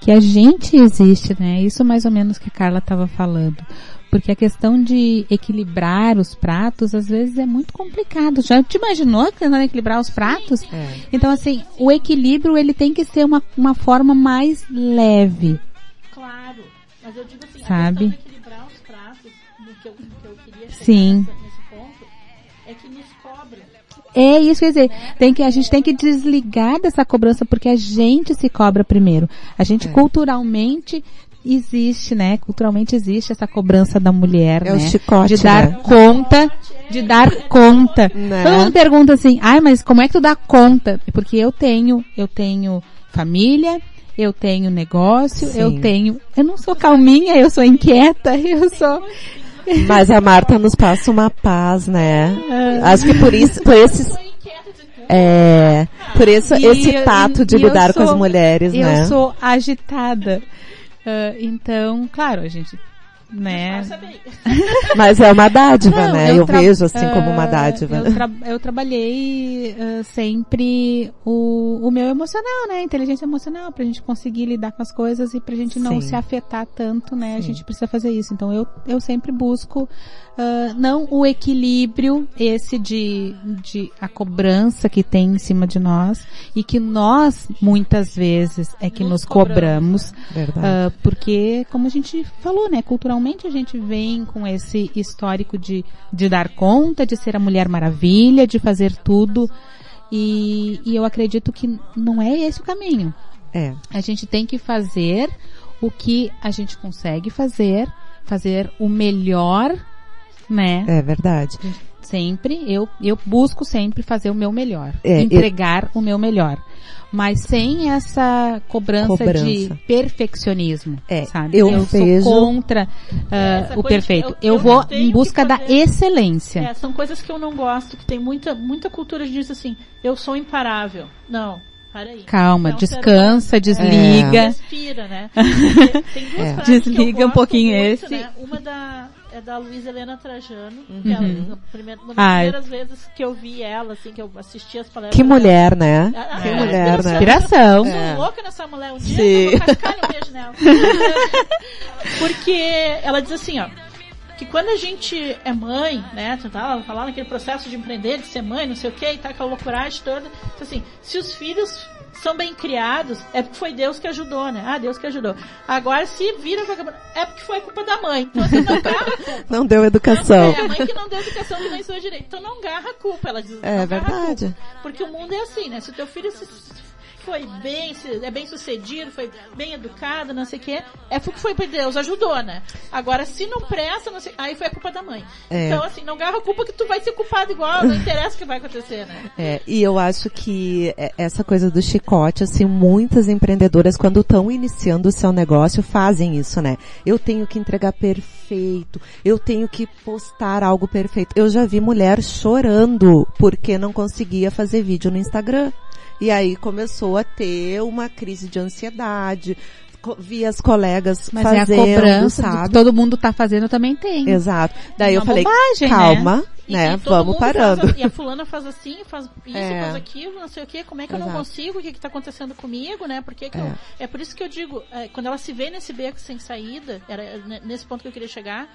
B: que a gente existe, né? Isso mais ou menos que a Carla estava falando. Porque a questão de equilibrar os pratos, às vezes, é muito complicado. Já te imaginou tentando equilibrar os pratos? É. Então, assim, o equilíbrio, ele tem que ser uma, uma forma mais leve.
A: Claro. Mas eu digo assim,
B: Sabe?
A: a questão de equilibrar os pratos, no que eu, no que eu queria chegar
B: Sim.
A: nesse ponto, é que cobra.
B: É isso, quer dizer, tem que, a gente tem que desligar dessa cobrança porque a gente se cobra primeiro. A gente é. culturalmente existe, né? Culturalmente existe essa cobrança da mulher,
C: é
B: né?
C: O chicote,
B: de dar
C: né?
B: conta, de dar conta. Né? Todo mundo pergunta assim, ai, mas como é que tu dá conta? Porque eu tenho, eu tenho família, eu tenho negócio, Sim. eu tenho, eu não sou calminha, eu sou inquieta, <laughs> eu sou,
C: mas a Marta nos passa uma paz, né? É. Acho que por isso, por esses, é, por isso, e, esse tato de lidar sou, com as mulheres,
B: eu
C: né?
B: Eu sou agitada. Uh, então, claro, a gente né? <laughs>
C: Mas é uma dádiva, Não, né? Eu, eu vejo assim uh, como uma dádiva.
B: Eu, tra eu trabalhei uh, sempre o, o meu emocional, né? Inteligência emocional, pra gente conseguir lidar com as coisas e pra gente não Sim. se afetar tanto, né? Sim. A gente precisa fazer isso. Então eu, eu sempre busco uh, não o equilíbrio, esse de, de a cobrança que tem em cima de nós e que nós, muitas vezes, é que nos, nos cobramos. cobramos porque, como a gente falou, né? Culturalmente a gente vem com esse histórico de, de dar conta, de ser a Mulher Maravilha, de fazer tudo. E, e eu acredito que não é esse o caminho.
C: É.
B: A gente tem que fazer o que a gente consegue fazer, fazer o melhor, né?
C: É verdade.
B: Sempre, eu, eu busco sempre fazer o meu melhor. É, entregar eu... o meu melhor mas sem essa cobrança, cobrança. de perfeccionismo, é, sabe?
C: Eu, eu vejo...
B: sou contra uh, o perfeito. Eu, eu vou em busca da excelência.
A: É, são coisas que eu não gosto, que tem muita, muita cultura que diz assim, eu sou imparável. Não, Aí.
B: Calma, descansa, desliga.
A: É. Respira, né?
B: Tem, tem <laughs> é. Desliga um pouquinho muito, esse.
A: Né? Uma da é da Luísa Helena Trajano. Uhum. Que ela, primeira, uma das Ai. primeiras vezes que eu vi ela, assim, que eu assisti as palestras.
C: Que mulher, né? Ah, que é. mulher, né?
B: Inspiração.
A: Eu
B: é.
A: louca nessa mulher. Um dia Sim. eu vou cascar um beijo nela. <laughs> Porque ela diz assim, ó que quando a gente é mãe, né, tu tava falando naquele processo de empreender, de ser mãe, não sei o que, e tá aquela loucuragem toda, então, assim, se os filhos são bem criados, é porque foi Deus que ajudou, né? Ah, Deus que ajudou. Agora, se vira vagabundo, é porque foi culpa da mãe. Então, assim, não garra <laughs>
C: Não deu educação.
A: É a mãe que não deu educação que não ensinou direito. Então, não garra a culpa. Ela diz,
C: É verdade.
A: Porque o mundo é assim, né? Se o teu filho se foi bem, é bem sucedido, foi bem educado, não sei o quê, é porque foi por Deus, ajudou, né? Agora, se não presta, não sei, aí foi a culpa da mãe.
C: É.
A: Então, assim, não garra a culpa que tu vai ser culpado igual, não interessa o que vai acontecer, né? <laughs>
C: É, e eu acho que é, essa coisa do chicote, assim, muitas empreendedoras, quando estão iniciando o seu negócio, fazem isso, né? Eu tenho que entregar perfeito, eu tenho que postar algo perfeito. Eu já vi mulher chorando porque não conseguia fazer vídeo no Instagram. E aí começou a ter uma crise de ansiedade. Vi as colegas
B: Mas
C: fazendo,
B: é a cobrança
C: sabe?
B: todo mundo tá fazendo também tem.
C: Exato. Daí eu
B: Uma
C: falei,
B: bobagem, né?
C: calma,
A: E-
C: né?
A: e
C: Vamos parando.
A: faz- e a fulana faz assim, faz isso,
C: É.
A: faz aquilo, não sei o quê. Como é que eu não
C: Exato.
A: consigo? O que que tá acontecendo comigo, né? Por que que eu-
C: É.
A: é por isso que eu digo, é, quando ela se vê nesse beco sem saída, era n- nesse ponto que eu queria chegar,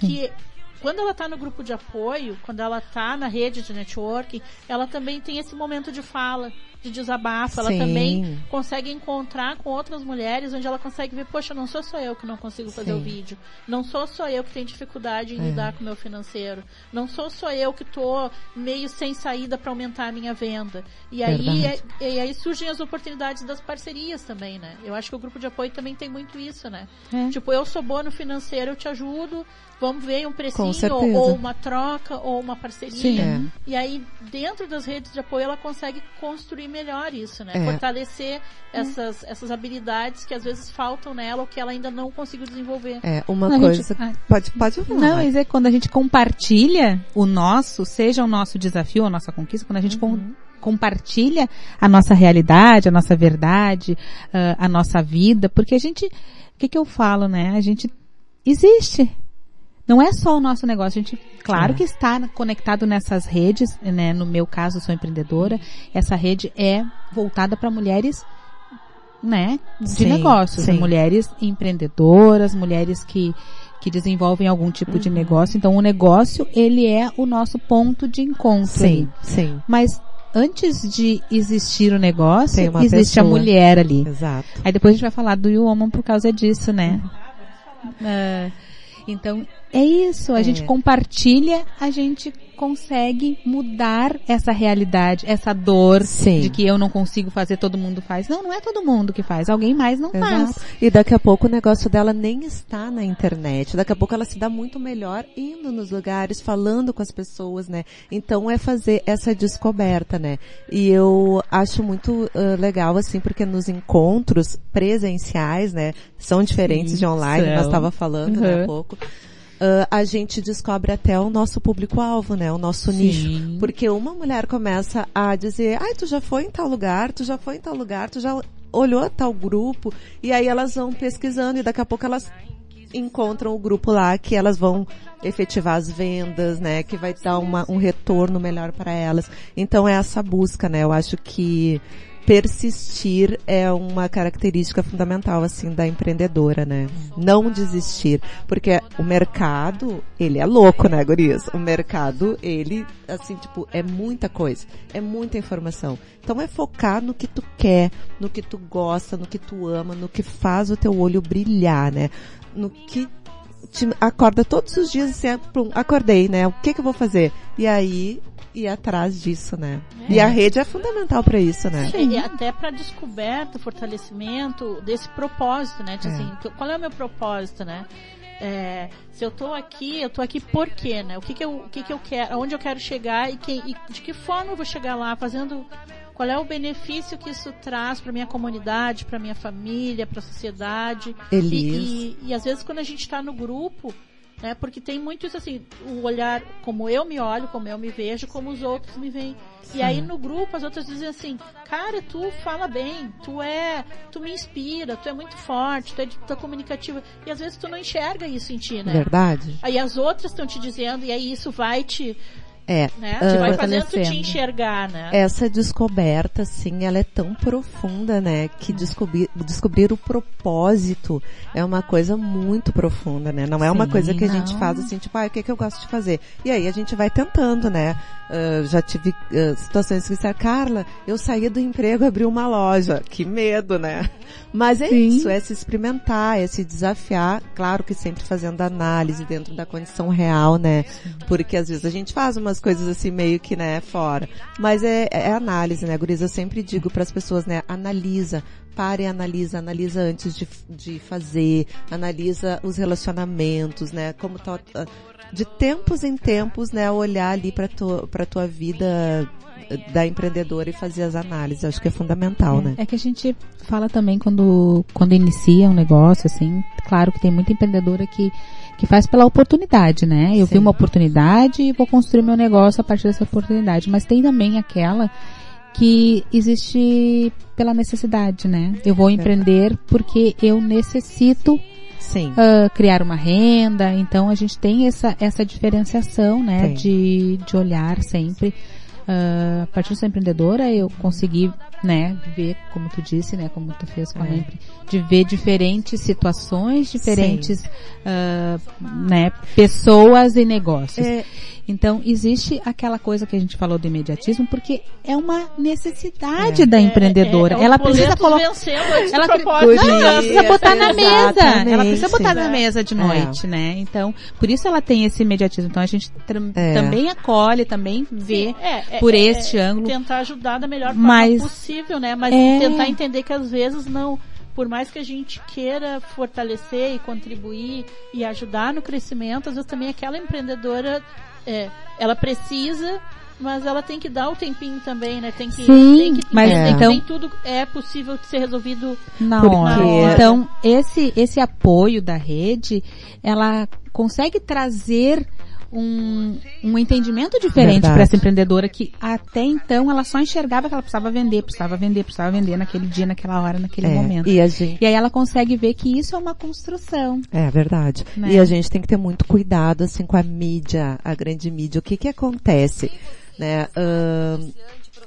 A: que quando ela tá no grupo de apoio, quando ela tá na rede de networking, ela também tem esse momento de fala, de desabafo. Ela
C: Sim.
A: também consegue encontrar com outras mulheres onde ela consegue ver, poxa, não sou só eu que não consigo fazer
C: Sim.
A: o vídeo. Não sou só eu que tenho dificuldade em
C: É.
A: lidar com o meu financeiro. Não sou só eu que tô meio sem saída para aumentar a minha venda. E aí, é- e aí surgem as oportunidades das parcerias também, né? Eu acho que o grupo de apoio também tem muito isso, né?
B: É.
A: Tipo, eu sou boa no financeiro, eu te ajudo. Vamos ver um precinho, ou, ou uma troca, ou uma parceria.
C: Sim. É.
A: E aí, dentro das redes de apoio, ela consegue construir melhor isso, né?
C: É.
A: Fortalecer essas, essas habilidades que às vezes faltam nela ou que ela ainda não conseguiu desenvolver.
C: É, uma
B: a
C: coisa.
B: gente-
C: Pode, pode falar.
B: Não, mas é quando a gente compartilha o nosso, seja o nosso desafio, a nossa conquista, quando a gente com- compartilha a nossa realidade, a nossa verdade, ah, a nossa vida, porque a gente, o que que eu falo, né? A gente existe. Não é só o nosso negócio, a gente, claro
C: É.
B: que está conectado nessas redes, né? No meu caso, eu sou empreendedora. Essa rede é voltada para mulheres, né? De
C: Sim,
B: negócios,
C: sim.
B: mulheres empreendedoras, mulheres que que desenvolvem algum tipo de negócio. Então, o negócio, ele é o nosso ponto de encontro.
C: Sim, sim.
B: Mas antes de existir o negócio, existe a
C: pessoa.
B: mulher ali.
C: Exato.
B: Aí depois a gente vai falar do Woman por causa disso, né? É, então, é isso. A
C: É.
B: gente compartilha, a gente consegue mudar essa realidade, essa dor
C: Sim.
B: de que eu não consigo fazer, todo mundo faz. Não, não é todo mundo que faz. Alguém mais não faz.
C: Exato. E daqui a pouco o negócio dela nem está na internet. Daqui a pouco ela se dá muito melhor indo nos lugares, falando com as pessoas, né? Então é fazer essa descoberta, né? E eu acho muito ah, legal, assim, porque nos encontros presenciais, né? São diferentes
B: Sim,
C: de online,
B: são.
C: nós estava falando, né, há
B: Uhum.
C: pouco. Ah, a gente descobre até o nosso público-alvo, né? O nosso nicho.
B: Sim.
C: Porque uma mulher começa a dizer, ai, tu já foi em tal lugar, tu já foi em tal lugar, tu já olhou tal grupo, e aí elas vão pesquisando e daqui a pouco elas encontram o grupo lá que elas vão efetivar as vendas, né? Que vai dar uma, um retorno melhor para elas. Então é essa busca, né? Eu acho que persistir é uma característica fundamental assim da empreendedora, né? Não desistir, porque o mercado, ele é louco, né, gurias? O mercado, ele assim, tipo, é muita coisa, é muita informação. Então é focar no que tu quer, no que tu gosta, no que tu ama, no que faz o teu olho brilhar, né? No que te acorda todos os dias assim, acordei, né? O que que eu vou fazer? E aí ir atrás disso, né? E a rede é fundamental para isso, né?
A: E até para descoberta, fortalecimento desse propósito, né? De,
C: É.
A: assim, qual é o meu propósito, né? É, se eu tô aqui, eu tô aqui por quê, né? O que que eu, o que que eu quero, aonde eu quero chegar e, quem, e de que forma eu vou chegar lá, fazendo qual é o benefício que isso traz para minha comunidade, para minha família, para a sociedade.
C: Elis.
A: E, e, e às vezes quando a gente está no grupo, né? Porque tem muito isso assim, o olhar como eu me olho, como eu me vejo, como os outros me veem. E aí no grupo as outras dizem assim, cara, tu fala bem, tu é, tu me inspira, tu é muito forte, tu é, tu é comunicativa. E às vezes tu não enxerga isso em ti, né?
C: Verdade?
A: Aí as outras estão te dizendo, e aí isso vai te
C: É.
A: Né?
C: Ah,
A: vai fazendo te enxergar, né?
C: Essa descoberta, assim, ela é tão profunda, né? Que descobrir, descobrir o propósito é uma coisa muito profunda, né? Não é uma
B: Sim,
C: coisa que a gente faz assim, tipo, ah, o que, é que eu gosto de fazer? E aí a gente vai tentando, né? Ah, já tive ah, situações que disseram, Carla, eu saí do emprego e abri uma loja. Que medo, né? Mas é
B: Sim.
C: isso, é se experimentar, é se desafiar, claro que sempre fazendo análise dentro da condição real, né? Porque às vezes a gente faz umas coisas assim meio que, né, fora. Mas é, é análise, né, Guriza? Eu sempre digo para as pessoas, né, analisa, pare e analisa, analisa antes de, de fazer, analisa os relacionamentos, né, como tá, ah, de tempos em tempos, né, olhar ali para tua, pra tua vida da empreendedora e fazer as análises. Acho que é fundamental, né?
B: É que a gente fala também quando, quando inicia um negócio, assim, claro que tem muita empreendedora que, que faz pela oportunidade, né? Eu
C: Sim.
B: vi uma oportunidade e vou construir meu negócio a partir dessa oportunidade. Mas tem também aquela que existe pela necessidade, né? Eu vou empreender porque eu necessito
C: Sim.
B: ah, criar uma renda. Então a gente tem essa, essa diferenciação, né? De, de olhar sempre. Ah, a partir de ser empreendedora, eu consegui, né, ver, como tu disse, né, como tu fez com a
C: É.
B: De ver diferentes situações, diferentes, ah, né, pessoas e negócios.
C: É,
B: Então, existe aquela coisa que a gente falou do imediatismo, porque é uma necessidade
C: É.
B: da empreendedora.
A: É, é, é
B: ela precisa colocar ela, não, ela precisa botar na mesa. Ela precisa botar na mesa de noite, né? Então, por isso ela tem esse imediatismo. Então a gente
C: É.
B: também acolhe, também vê
A: É, é,
B: por
A: é,
B: este
A: é,
B: ângulo.
A: Tentar ajudar da melhor forma
B: Mas-
A: possível, né? Mas
B: É.
A: tentar entender que às vezes não, por mais que a gente queira fortalecer e contribuir e ajudar no crescimento, às vezes também aquela empreendedora, é, ela precisa, mas ela tem que dar o tempinho também, né? Tem que,
B: Sim,
A: tem que
B: mas
A: entender que
B: então-
A: nem tudo é possível de ser resolvido
B: na
C: Porque-
B: hora. Então, esse, esse apoio da rede, ela consegue trazer um, um entendimento diferente para essa empreendedora que até então ela só enxergava que ela precisava vender, precisava vender, precisava vender naquele dia, naquela hora, naquele
C: é,
B: momento.
C: E a gente
B: E aí ela consegue ver que isso é uma construção.
C: É verdade.
B: Né?
C: E a gente tem que ter muito cuidado assim com a mídia, a grande mídia. O que que acontece, né? Ahn,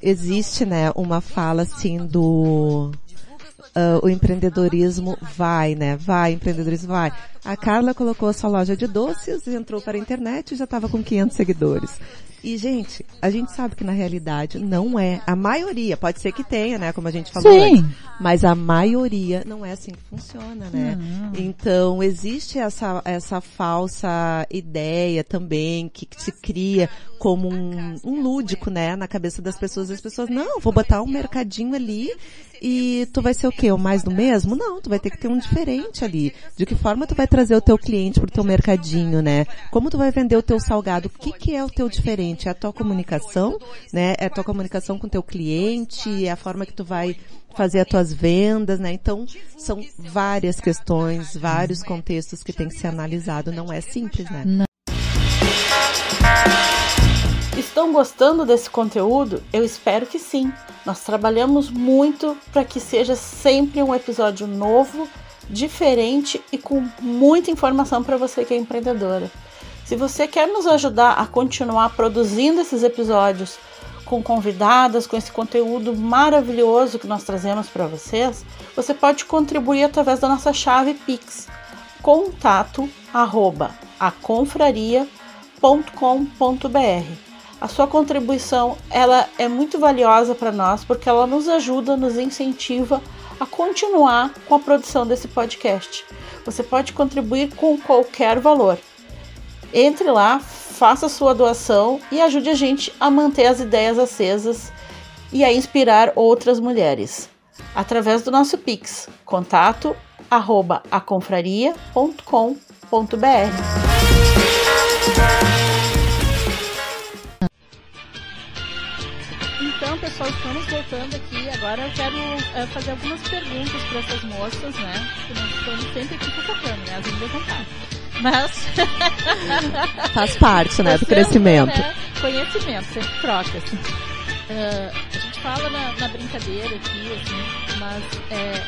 C: existe, né, uma fala assim do ah, o empreendedorismo vai, né? Vai, empreendedorismo vai. A Carla colocou sua loja de doces, entrou para a internet e já estava com 500 seguidores. E, gente, a gente sabe que na realidade não é. A maioria, pode ser que tenha, né? Como a gente falou
B: Sim.
C: antes. Mas a maioria não é assim que funciona, né? Então, existe essa, essa falsa ideia também que, que se cria como um, um lúdico, né? Na cabeça das pessoas. As pessoas, não, vou botar um mercadinho ali e tu vai ser o quê? O mais do mesmo? Não, tu vai ter que ter um diferente ali. De que forma tu vai trazer o teu cliente pro teu mercadinho, né? Como tu vai vender o teu salgado? O que que é o teu diferente? É a tua comunicação, né? É a tua comunicação com o teu cliente? É a forma que tu vai fazer as tuas vendas, né? Então, são várias questões, vários contextos que tem que ser analisado. Não é simples, né?
A: Estão gostando desse conteúdo? Eu espero que sim. Nós trabalhamos muito para que seja sempre um episódio novo, diferente e com muita informação para você que é empreendedora. Se você quer nos ajudar a continuar produzindo esses episódios com convidadas, com esse conteúdo maravilhoso que nós trazemos para vocês, você pode contribuir através da nossa chave Pix, contato arroba aconfraria.com.br. A sua contribuição ela é muito valiosa para nós porque ela nos ajuda, nos incentiva a continuar com a produção desse podcast. Você pode contribuir com qualquer valor. Entre lá, faça sua doação e ajude a gente a manter as ideias acesas e a inspirar outras mulheres. Através do nosso Pix, contato arroba aconfraria.com.br. Então, pessoal, estamos voltando aqui. Agora eu quero eh, fazer algumas perguntas para essas moças, né? Que nós estamos sempre aqui fofocando, né? As índias não param. Mas <laughs>
C: Faz parte, né, do
A: Você,
C: crescimento.
A: né, conhecimento, sempre troca. assim. Ah, a gente fala na, na brincadeira aqui, assim, mas é,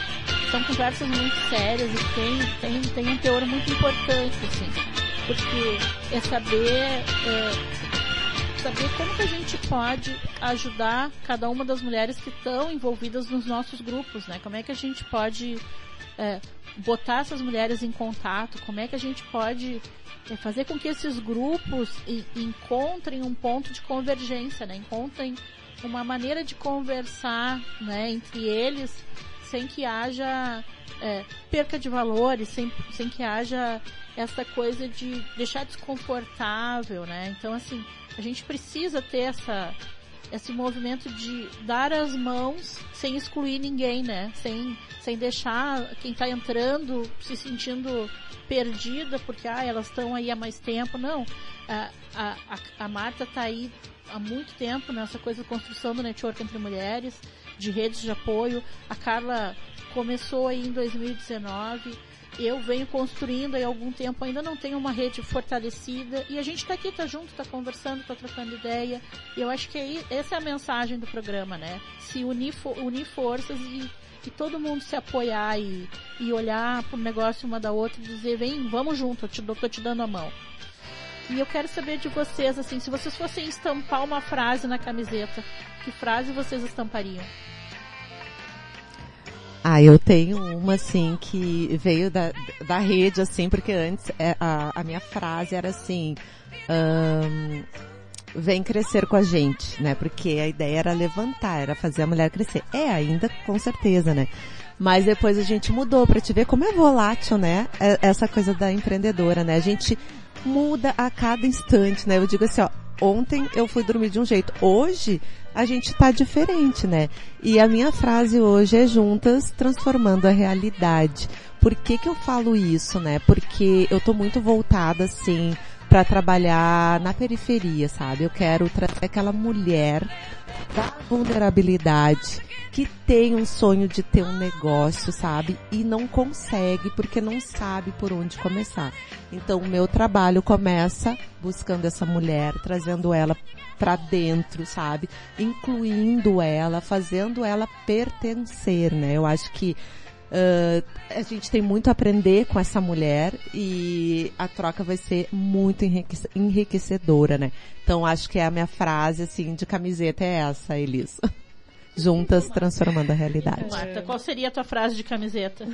A: são conversas muito sérias e tem, tem, tem um teor muito importante, assim, porque é saber é, saber como que a gente pode ajudar cada uma das mulheres que estão envolvidas nos nossos grupos, né? Como é que a gente pode é, botar essas mulheres em contato? Como é que a gente pode é, fazer com que esses grupos encontrem um ponto de convergência, né? Encontrem uma maneira de conversar, né, entre eles, sem que haja é, perca de valores, sem, sem que haja essa coisa de deixar desconfortável, né? Então, assim, a gente precisa ter essa, esse movimento de dar as mãos sem excluir ninguém, né? Sem, sem deixar quem está entrando se sentindo perdida porque ah, elas estão aí há mais tempo. Não. A, a, a Marta está aí há muito tempo nessa coisa de construção do network entre mulheres, de redes de apoio. A Carla começou aí em 2019 eu venho construindo há algum tempo, ainda não tenho uma rede fortalecida e a gente está aqui, está junto, está conversando, está trocando ideia. E eu acho que aí, essa é a mensagem do programa, né? Se unir, unir forças e, e todo mundo se apoiar e, e olhar para o negócio uma da outra e dizer, vem, vamos junto, eu te, te dando a mão. E eu quero saber de vocês, assim, se vocês fossem estampar uma frase na camiseta, que frase vocês estampariam?
C: Ah, eu tenho uma assim que veio da, da rede, assim, porque antes é, a, a minha frase era assim, um, vem crescer com a gente, né? Porque a ideia era levantar, era fazer a mulher crescer. É ainda, com certeza, né? Mas depois a gente mudou para te ver como é volátil, né? É, essa coisa da empreendedora, né? A gente muda a cada instante, né? Eu digo assim, ó, ontem eu fui dormir de um jeito, hoje a gente tá diferente, né? E a minha frase hoje é juntas transformando a realidade. Por que que eu falo isso, né? Porque eu tô muito voltada assim para trabalhar na periferia, sabe? Eu quero trazer aquela mulher da vulnerabilidade que tem um sonho de ter um negócio, sabe? E não consegue porque não sabe por onde começar. Então o meu trabalho começa buscando essa mulher, trazendo ela para dentro, sabe? Incluindo ela, fazendo ela pertencer, né? Eu acho que Uh, a gente tem muito a aprender com essa mulher e a troca vai ser muito enriquecedora, né? Então acho que é a minha frase assim de camiseta é essa, Elisa. <laughs> Juntas transformando a realidade.
A: Marta, qual seria a tua frase de camiseta?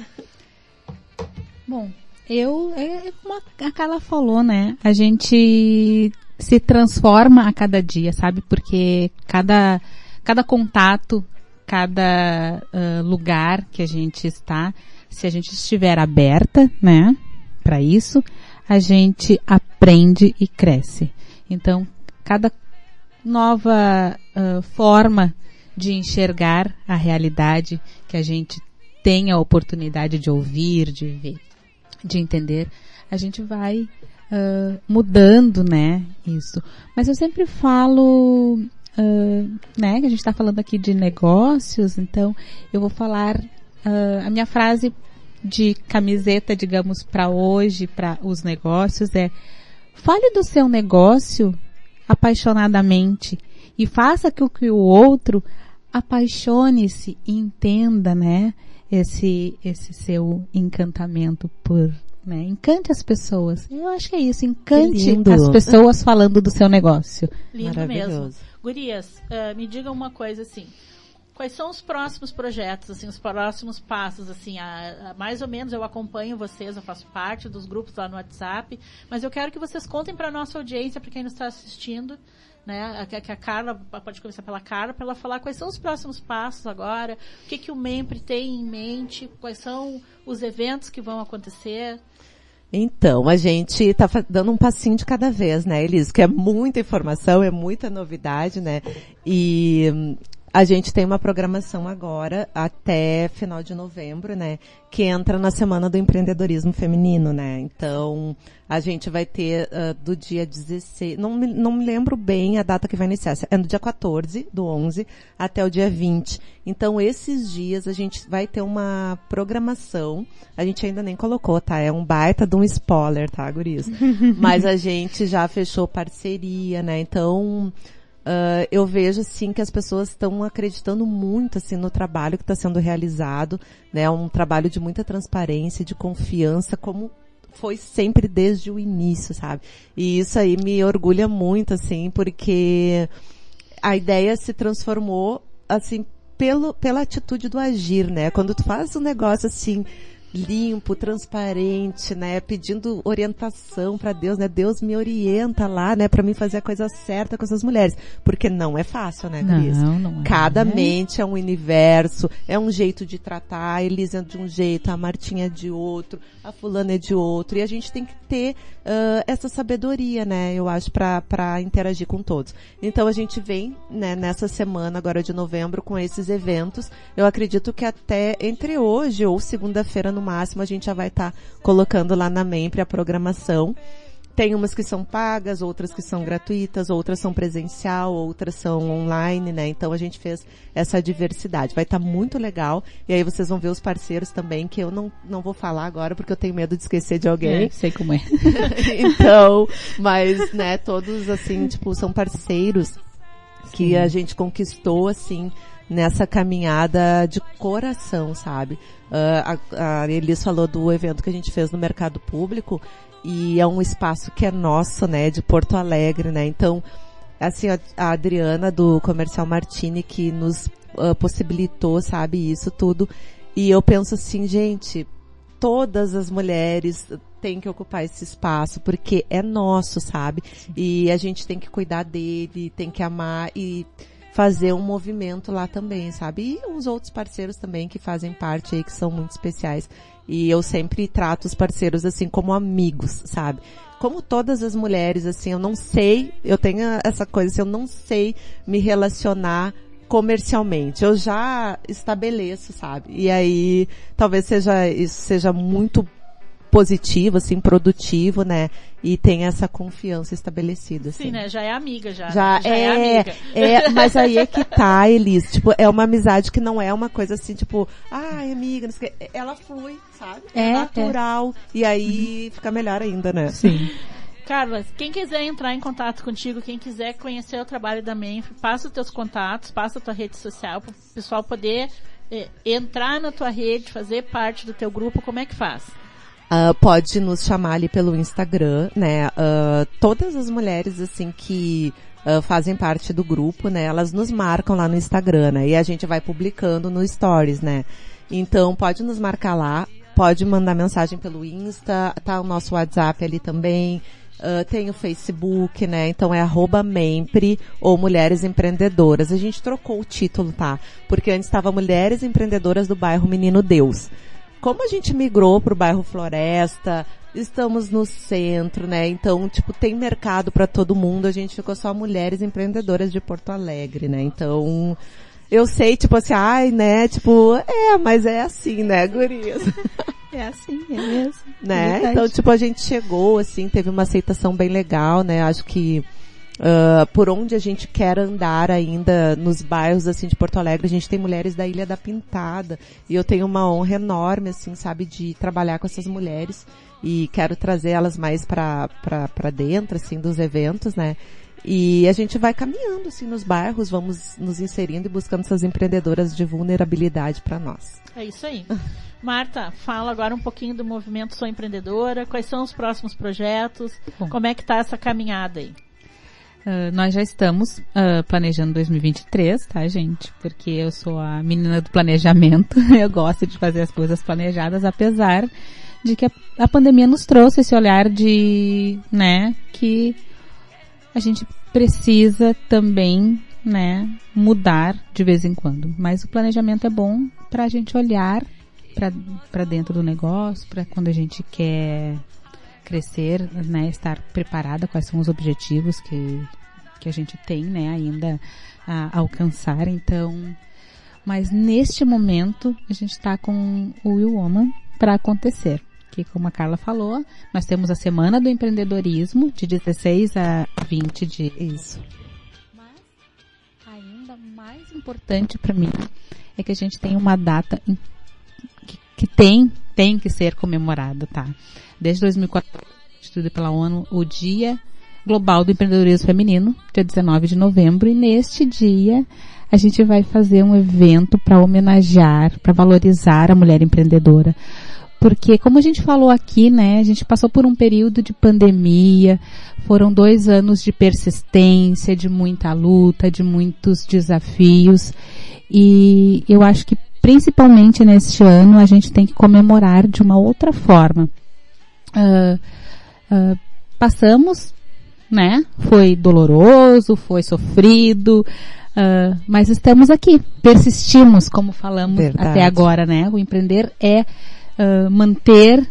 B: Bom, eu é, é como a Carla falou, né? A gente se transforma a cada dia, sabe? Porque cada cada contato cada uh, lugar que a gente está, se a gente estiver aberta, né, para isso, a gente aprende e cresce. Então, cada nova uh, forma de enxergar a realidade que a gente tem a oportunidade de ouvir, de ver, de entender, a gente vai mudando, né, isso. Mas eu sempre falo uh, né, que a gente está falando aqui de negócios, então eu vou falar uh, a minha frase de camiseta, digamos, para hoje, para os negócios é fale do seu negócio apaixonadamente e faça com que o outro apaixone-se e entenda, né, esse, esse seu encantamento por né? Encante as pessoas. Eu acho que é isso. Encante as pessoas falando do seu negócio.
A: Lindo mesmo. Gurias, uh, me digam uma coisa assim. Quais são os próximos projetos, assim, os próximos passos, assim, a, a, mais ou menos eu acompanho vocês, eu faço parte dos grupos lá no WhatsApp, mas eu quero que vocês contem para nossa audiência, para quem nos está assistindo, né, que, que a Carla, pode começar pela Carla, para ela falar quais são os próximos passos agora, o que, que o MEMPRE tem em mente, quais são os eventos que vão acontecer.
C: Então, a gente está dando um passinho de cada vez, né, Elis? Que é muita informação, é muita novidade, né? E a gente tem uma programação agora até final de novembro, né? Que entra na semana do empreendedorismo feminino, né? Então, a gente vai ter uh, do dia 16, não me, não me lembro bem a data que vai iniciar, é do dia 14 do 11 até o dia 20. Então esses dias a gente vai ter uma programação, a gente ainda nem colocou, tá? É um baita de um spoiler, tá, guris? <laughs> Mas a gente já fechou parceria, né? Então, Uh, eu vejo assim que as pessoas estão acreditando muito assim no trabalho que está sendo realizado, né? Um trabalho de muita transparência, de confiança, como foi sempre desde o início, sabe? E isso aí me orgulha muito, assim, porque a ideia se transformou, assim, pelo, pela atitude do agir, né? Quando tu faz um negócio assim, limpo, transparente, né? Pedindo orientação para Deus, né? Deus me orienta lá, né? Para mim fazer a coisa certa com essas mulheres, porque não é fácil, né, Cris?
B: Não, não é.
C: Cada mente é um universo, é um jeito de tratar, a Elisa é de um jeito, a Martinha é de outro, a fulana é de outro, e a gente tem que ter uh, essa sabedoria, né? Eu acho para interagir com todos. Então a gente vem, né? Nessa semana agora de novembro com esses eventos. Eu acredito que até entre hoje ou segunda-feira no máximo a gente já vai estar tá colocando lá na MEMPRE a programação. Tem umas que são pagas, outras que são gratuitas, outras são presencial, outras são online, né? Então a gente fez essa diversidade. Vai estar tá muito legal. E aí vocês vão ver os parceiros também, que eu não, não vou falar agora porque eu tenho medo de esquecer de alguém.
B: É, sei como é. <laughs>
C: então, mas, né, todos assim, tipo, são parceiros que Sim. a gente conquistou, assim, nessa caminhada de coração, sabe? Uh, a, a Elis falou do evento que a gente fez no mercado público e é um espaço que é nosso, né, de Porto Alegre, né? Então, assim, a, a Adriana do Comercial Martini que nos uh, possibilitou, sabe, isso tudo. E eu penso assim, gente, todas as mulheres têm que ocupar esse espaço, porque é nosso, sabe? E a gente tem que cuidar dele, tem que amar e fazer um movimento lá também, sabe? E uns outros parceiros também que fazem parte aí, que são muito especiais. E eu sempre trato os parceiros assim como amigos, sabe? Como todas as mulheres, assim, eu não sei, eu tenho essa coisa, assim, eu não sei me relacionar comercialmente. Eu já estabeleço, sabe? E aí, talvez seja, isso seja muito positivo, assim, produtivo, né? E tem essa confiança estabelecida. Assim.
A: Sim, né? Já é amiga, já.
C: Já,
A: né? já
C: é,
A: é, amiga.
C: É, mas aí é que tá, Elis. Tipo, é uma amizade que não é uma coisa assim, tipo, ai, amiga, não sei o que. Ela flui, sabe? É, é natural. É. E aí fica melhor ainda, né?
B: Sim.
A: Carla, quem quiser entrar em contato contigo, quem quiser conhecer o trabalho da Menf, passa os teus contatos, passa a tua rede social para o pessoal poder eh, entrar na tua rede, fazer parte do teu grupo, como é que faz?
C: Uh, pode nos chamar ali pelo Instagram, né? Uh, todas as mulheres, assim, que uh, fazem parte do grupo, né? Elas nos marcam lá no Instagram, né? E a gente vai publicando no Stories, né? Então, pode nos marcar lá, pode mandar mensagem pelo Insta, tá o nosso WhatsApp ali também. Uh, tem o Facebook, né? Então é arroba Mempre ou Mulheres Empreendedoras. A gente trocou o título, tá? Porque antes estava Mulheres Empreendedoras do bairro Menino Deus como a gente migrou para o bairro Floresta, estamos no centro, né? Então, tipo, tem mercado para todo mundo. A gente ficou só mulheres empreendedoras de Porto Alegre, né? Então, eu sei, tipo assim, ai, né? Tipo, é, mas é assim, né, gurias? <laughs>
B: É assim, é mesmo.
C: Né? Então, tipo, a gente chegou, assim, teve uma aceitação bem legal, né? Acho que Uh, por onde a gente quer andar ainda nos bairros assim de Porto Alegre, a gente tem mulheres da Ilha da Pintada e eu tenho uma honra enorme assim, sabe, de trabalhar com essas mulheres e quero trazer elas mais para para dentro assim dos eventos, né? E a gente vai caminhando assim nos bairros, vamos nos inserindo e buscando essas empreendedoras de vulnerabilidade para nós.
A: É isso aí. <laughs> Marta, fala agora um pouquinho do movimento Sou Empreendedora, quais são os próximos projetos, Bom. como é que tá essa caminhada aí?
B: Uh, nós já estamos uh, planejando 2023, tá, gente? Porque eu sou a menina do planejamento. <laughs> eu gosto de fazer as coisas planejadas, apesar de que a, a, pandemia nos trouxe esse olhar de, né, que a gente precisa também, né, mudar de vez em quando. Mas o planejamento é bom para a gente olhar para dentro do negócio, para quando a gente quer crescer, né, estar preparada, quais são os objetivos que, que a gente tem, né, ainda a alcançar. Então, mas neste momento a gente está com o Will Woman para acontecer. Que como a Carla falou, nós temos a semana do empreendedorismo de 16 a 20 de isso. Mas ainda mais importante para mim é que a gente tem uma data que, que tem tem que ser comemorada, tá? Desde 2014, instituído pela ONU, o Dia Global do Empreendedorismo Feminino, dia 19 de novembro, e neste dia a gente vai fazer um evento para homenagear, para valorizar a mulher empreendedora. porque como a gente falou aqui, né, a gente passou por um período de pandemia, foram dois anos de persistência, de muita luta, de muitos desafios, e eu acho que principalmente neste ano a gente tem que comemorar de uma outra forma. Uh, uh, passamos, né? Foi doloroso, foi sofrido, Uh, mas estamos aqui, persistimos, como falamos Verdade. até agora, né? O empreender é manter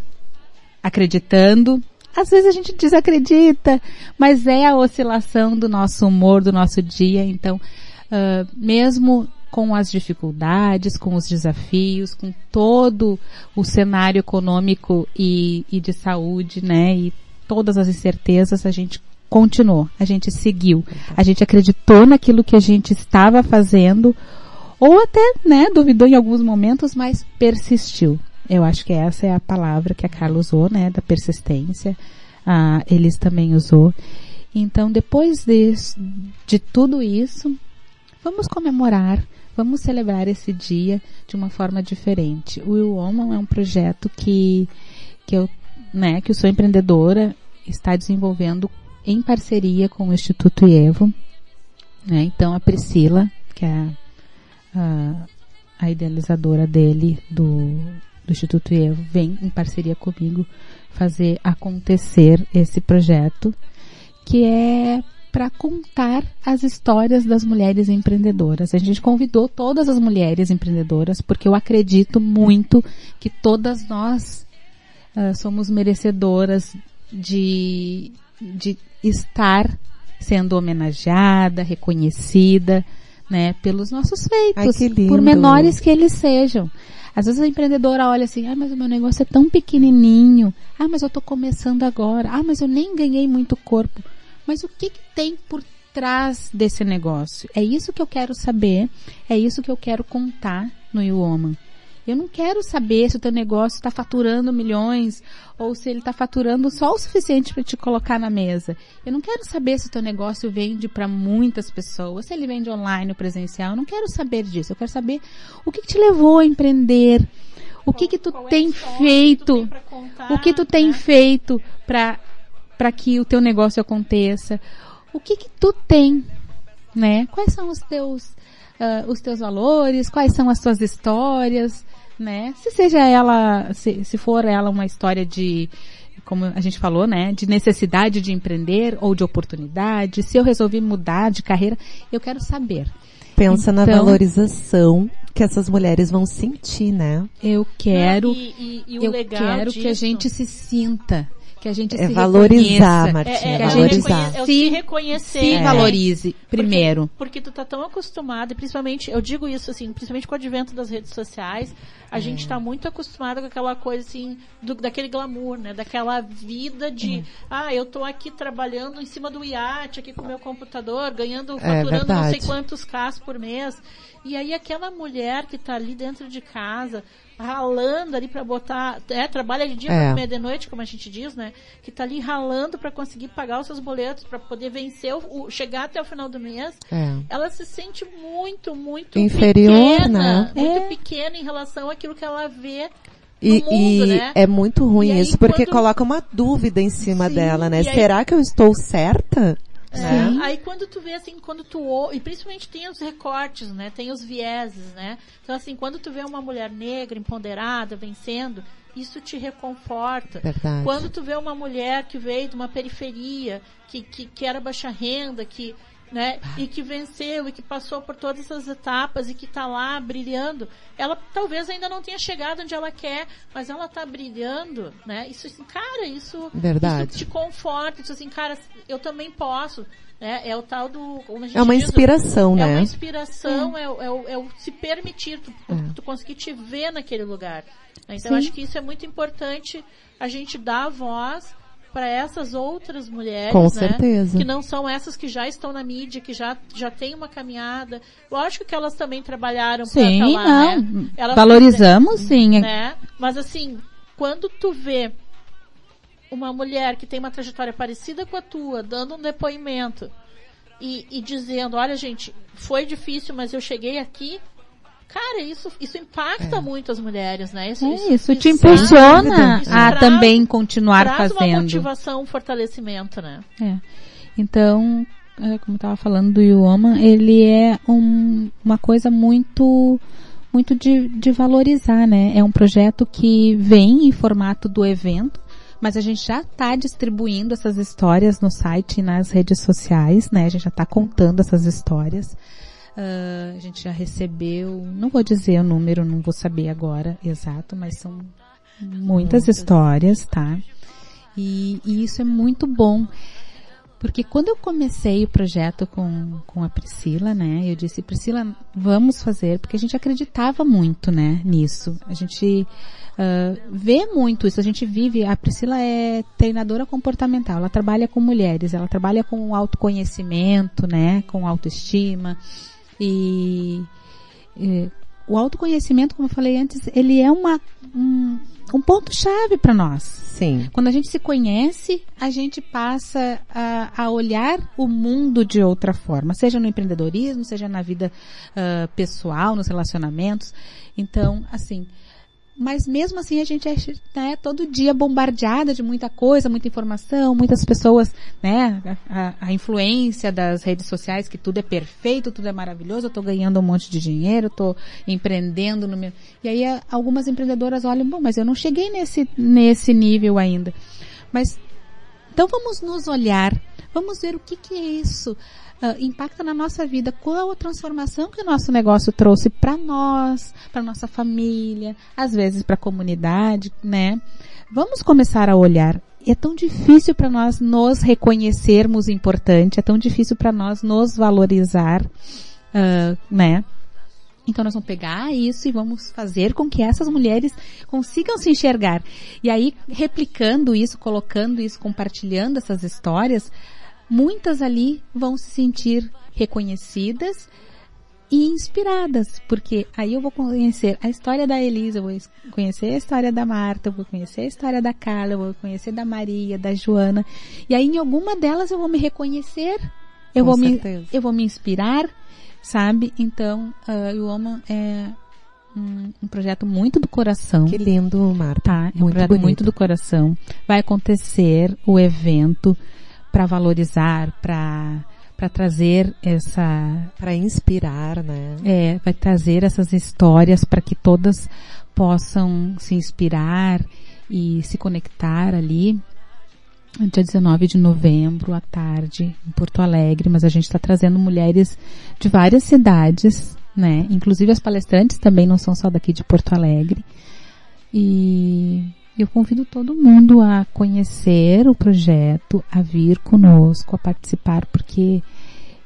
B: acreditando. Às vezes a gente desacredita, mas é a oscilação do nosso humor, do nosso dia. Então, uh, mesmo com as dificuldades, com os desafios, com todo o cenário econômico e, e de saúde, né? E todas as incertezas, a gente continuou, a gente seguiu, a gente acreditou naquilo que a gente estava fazendo, ou até, né, duvidou em alguns momentos, mas persistiu. Eu acho que essa é a palavra que a Carla usou, né, da persistência. Ah, eles também usou. Então, depois de, de tudo isso, vamos comemorar, vamos celebrar esse dia de uma forma diferente. O Will Woman é um projeto que, que eu, né, que eu sou empreendedora, está desenvolvendo em parceria com o Instituto IEVO. Né? Então a Priscila, que é a, a idealizadora dele, do, do Instituto IEVO, vem em parceria comigo fazer acontecer esse projeto, que é para contar as histórias das mulheres empreendedoras. A gente convidou todas as mulheres empreendedoras porque eu acredito muito que todas nós uh, somos merecedoras de, de estar sendo homenageada, reconhecida, né, pelos nossos feitos,
C: Ai,
B: por menores que eles sejam. Às vezes a empreendedora olha assim, ah, mas o meu negócio é tão pequenininho, ah, mas eu estou começando agora, ah, mas eu nem ganhei muito corpo. Mas o que, que tem por trás desse negócio? É isso que eu quero saber, é isso que eu quero contar no You Woman. Eu não quero saber se o teu negócio está faturando milhões ou se ele está faturando só o suficiente para te colocar na mesa. Eu não quero saber se o teu negócio vende para muitas pessoas, se ele vende online ou presencial. Eu não quero saber disso. Eu quero saber o que, que te levou a empreender, o que que tu é tem feito, o que tu tem né? feito para para que o teu negócio aconteça. O que que tu tem, né? Quais são os teus uh, os teus valores, quais são as tuas histórias, né? Se seja ela, se, se for ela uma história de, como a gente falou, né, de necessidade de empreender ou de oportunidade, se eu resolvi mudar de carreira, eu quero saber.
C: Pensa então, na valorização que essas mulheres vão sentir, né?
B: Eu quero, Não, e, e, e eu quero disso. que a gente se sinta que a gente
C: é
B: se
C: valorizar,
B: reconheça.
C: Martina, é, é,
B: que a
C: valorizar.
B: gente se, reconhecer, se é. valorize primeiro.
A: Porque, porque, tu tá tão acostumada, principalmente, eu digo isso assim, principalmente com o advento das redes sociais, a é. gente está muito acostumada com aquela coisa assim, do, daquele glamour, né? Daquela vida de, é. ah, eu tô aqui trabalhando em cima do iate, aqui com o meu computador, ganhando, é faturando não sei quantos Ks por mês. E aí aquela mulher que está ali dentro de casa, ralando ali para botar, é, trabalha de dia é. para comer de noite, como a gente diz, né? Que está ali ralando para conseguir pagar os seus boletos, para poder vencer, o, o, chegar até o final do mês. É. Ela se sente muito, muito
C: inferior,
A: pequena,
C: né?
A: Muito é. pequena em relação àquilo que ela vê
C: e, mundo, e né? é muito ruim isso, porque quando... coloca uma dúvida em cima Sim, dela, né? Será aí... que eu estou certa?
A: É, aí quando tu vê assim, quando tu e principalmente tem os recortes, né? Tem os vieses, né? Então assim, quando tu vê uma mulher negra, empoderada, vencendo, isso te reconforta.
C: Verdade.
A: Quando tu vê uma mulher que veio de uma periferia, que, que, que era baixa renda, que né? E que venceu e que passou por todas essas etapas e que está lá brilhando. Ela talvez ainda não tenha chegado onde ela quer, mas ela está brilhando, né? Isso assim, cara, isso,
C: Verdade.
A: isso te conforta, isso assim, cara, eu também posso. Né? É o tal do.
C: é uma diz, inspiração,
A: é
C: né?
A: É uma inspiração, é, é, é, o se permitir, tu, é. tu conseguir te ver naquele lugar. Então, acho que isso é muito importante a gente dar voz para essas outras mulheres,
C: Com
A: né?
C: certeza.
A: Que não são essas que já estão na mídia, que já, já têm uma caminhada. Lógico que elas também trabalharam para estar lá, não.
B: né? Elas Valorizamos, sim.
A: Né? Mas assim, quando tu vê uma mulher que tem uma trajetória parecida com a tua, dando um depoimento e, e dizendo, olha gente, foi difícil, mas eu cheguei aqui, Cara, isso, isso impacta
C: É.
A: muito as mulheres, né? Isso,
B: É, isso te
A: isso
B: impulsiona
A: Isso
B: a
A: traz-
B: também continuar
A: traz uma
B: fazendo.
A: motivação, um fortalecimento, né?
B: É. Então, é, como eu estava falando do Yuoma, ele é um- uma coisa muito muito de, de valorizar, né? É um projeto que vem em formato do evento, mas a gente já está distribuindo essas histórias no site e nas redes sociais, né? A gente já está contando essas histórias. Ah, a gente já recebeu, não vou dizer o número, não vou saber agora exato, mas são muitas histórias, tá? E, e isso é muito bom. Porque quando eu comecei o projeto com, com a Priscila, né, eu disse, Priscila, vamos fazer, porque a gente acreditava muito, né, nisso. A gente ah, vê muito isso, a gente vive, a Priscila é treinadora comportamental, ela trabalha com mulheres, ela trabalha com autoconhecimento, né, com autoestima, e, e o autoconhecimento, como eu falei antes, ele é uma, um, um ponto-chave para nós.
C: Sim.
B: Quando a gente se conhece, a gente passa a, a olhar o mundo de outra forma, seja no empreendedorismo, seja na vida ah, pessoal, nos relacionamentos. Então, assim, mas mesmo assim a gente é né, todo dia bombardeada de muita coisa, muita informação, muitas pessoas, né, a, a influência das redes sociais que tudo é perfeito, tudo é maravilhoso, eu tô ganhando um monte de dinheiro, tô empreendendo no meu... E aí a- algumas empreendedoras olham, bom, mas eu não cheguei nesse, nesse nível ainda. Mas, então vamos nos olhar, vamos ver o que que é isso, ah, impacta na nossa vida, qual a transformação que o nosso negócio trouxe para nós, para nossa família, às vezes para a comunidade, né? Vamos começar a olhar. É tão difícil para nós nos reconhecermos importante, é tão difícil para nós nos valorizar, ah, né? Então nós vamos pegar isso e vamos fazer com que essas mulheres consigam se enxergar. E aí, replicando isso, colocando isso, compartilhando essas histórias, muitas ali vão se sentir reconhecidas e inspiradas, porque aí eu vou conhecer a história da Elisa, vou conhecer a história da Marta, vou conhecer a história da Carla, vou conhecer da Maria, da Joana, e aí em alguma delas eu vou me reconhecer, eu
C: Com
B: vou me eu vou me inspirar, sabe? Então, uh, o Woman é um, um projeto muito do coração.
C: Que lindo, Marta.
B: Tá, é um
C: Muito
B: projeto
C: bonito.
B: muito do coração. Vai acontecer o evento para valorizar, para para trazer essa
C: Para inspirar, né?
B: é, vai trazer essas histórias para que todas possam se inspirar e se conectar ali. no Dia 19 de novembro, à tarde, em Porto Alegre, mas a gente está trazendo mulheres de várias cidades, né? Inclusive as palestrantes também não são só daqui de Porto Alegre. E eu convido todo mundo a conhecer o projeto, a vir conosco, a participar, porque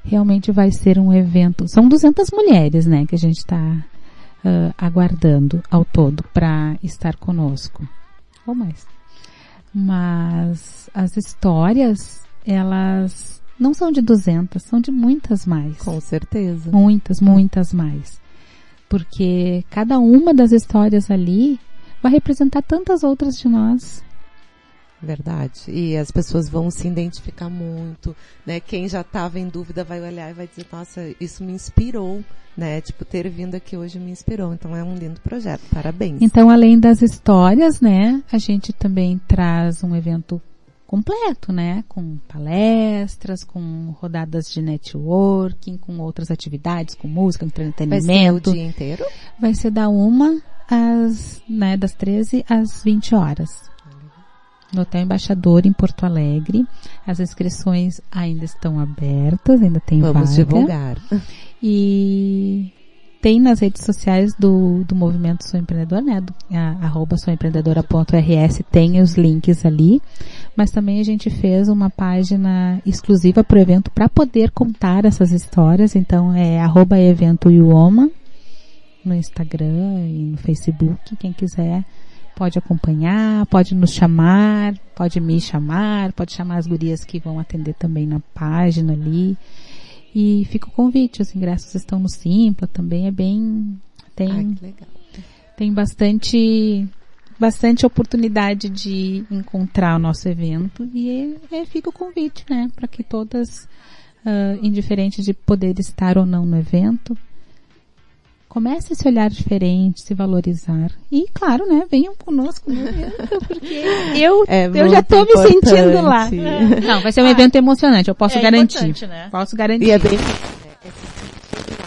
B: realmente vai ser um evento. São 200 mulheres, né, que a gente está aguardando ao todo para estar conosco. Ou mais. Mas as histórias, elas não são de 200, são de muitas mais.
C: Com certeza.
B: Muitas, muitas mais. Porque cada uma das histórias ali vai representar tantas outras de nós.
C: Verdade. E as pessoas vão se identificar muito, né? Quem já estava em dúvida vai olhar e vai dizer, nossa, isso me inspirou, né? Tipo, ter vindo aqui hoje me inspirou. Então é um lindo projeto. Parabéns.
B: Então, além das histórias, né, a gente também traz um evento completo, né, com palestras, com rodadas de networking, com outras atividades, com música,
C: Vai ser o
B: entretenimento.
C: dia inteiro?
B: Vai ser da uma às, né, das 13 às 20 horas. No Hotel Embaixador, em Porto Alegre. As inscrições ainda estão abertas, ainda tem
C: Vamos
B: vaga.
C: divulgar.
B: E tem nas redes sociais do, do Movimento Sou Empreendedor, né? Do, a, arroba souempreendedora.rs tem os links ali. Mas também a gente fez uma página exclusiva para o evento para poder contar essas histórias. Então é arroba evento Ioma no Instagram e no Facebook. Quem quiser pode acompanhar, pode nos chamar, pode me chamar, pode chamar as gurias que vão atender também na página ali. E fica o convite, os ingressos estão no Simpla também, é bem. Tem,
C: que legal.
B: tem bastante bastante oportunidade de encontrar o nosso evento e é, fica o convite, né, para que todas, uh, indiferente de poder estar ou não no evento, Comece a se olhar diferente, se valorizar. E, claro, né, venham conosco no evento, porque <laughs> eu,
C: É
B: eu já tô me sentindo lá.
C: importante.
B: Não, vai ser um evento emocionante, eu posso
A: É
B: garantir.
A: né?
B: Posso garantir.
C: E é bem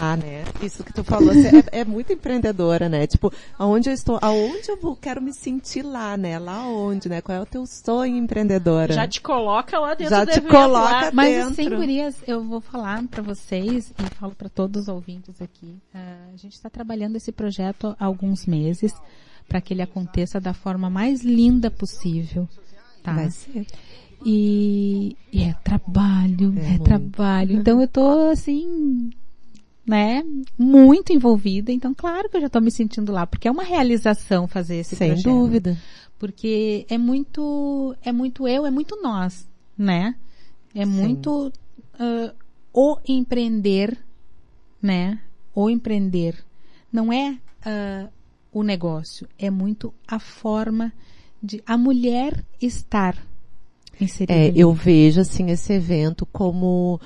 C: né? Sentir lá, né? Isso que tu falou, você é, é muito empreendedora, né? Tipo, aonde eu estou, aonde eu vou, quero me sentir lá, né? Lá onde, né? Qual é o teu sonho empreendedora?
A: Já te coloca lá dentro
C: Já
A: do
C: te coloca
A: lá.
B: Mas
C: dentro.
B: assim, gurias, eu vou falar para vocês e falo para todos os ouvintes aqui. ah, a gente está trabalhando esse projeto há alguns meses para que ele aconteça da forma mais linda possível. Tá?
C: Vai ser.
B: E, e é trabalho,
C: É
B: é, trabalho. Então eu tô assim, né, muito envolvida. Então, claro que eu já tô me sentindo lá, porque é uma realização fazer esse
C: Sem
B: projeto
C: dúvida.
B: porque é muito é muito eu é muito nós né é muito ah, o empreender né o empreender não é ah, o negócio é muito a forma de a mulher estar inserida
C: É,
B: ali.
C: eu vejo assim esse evento como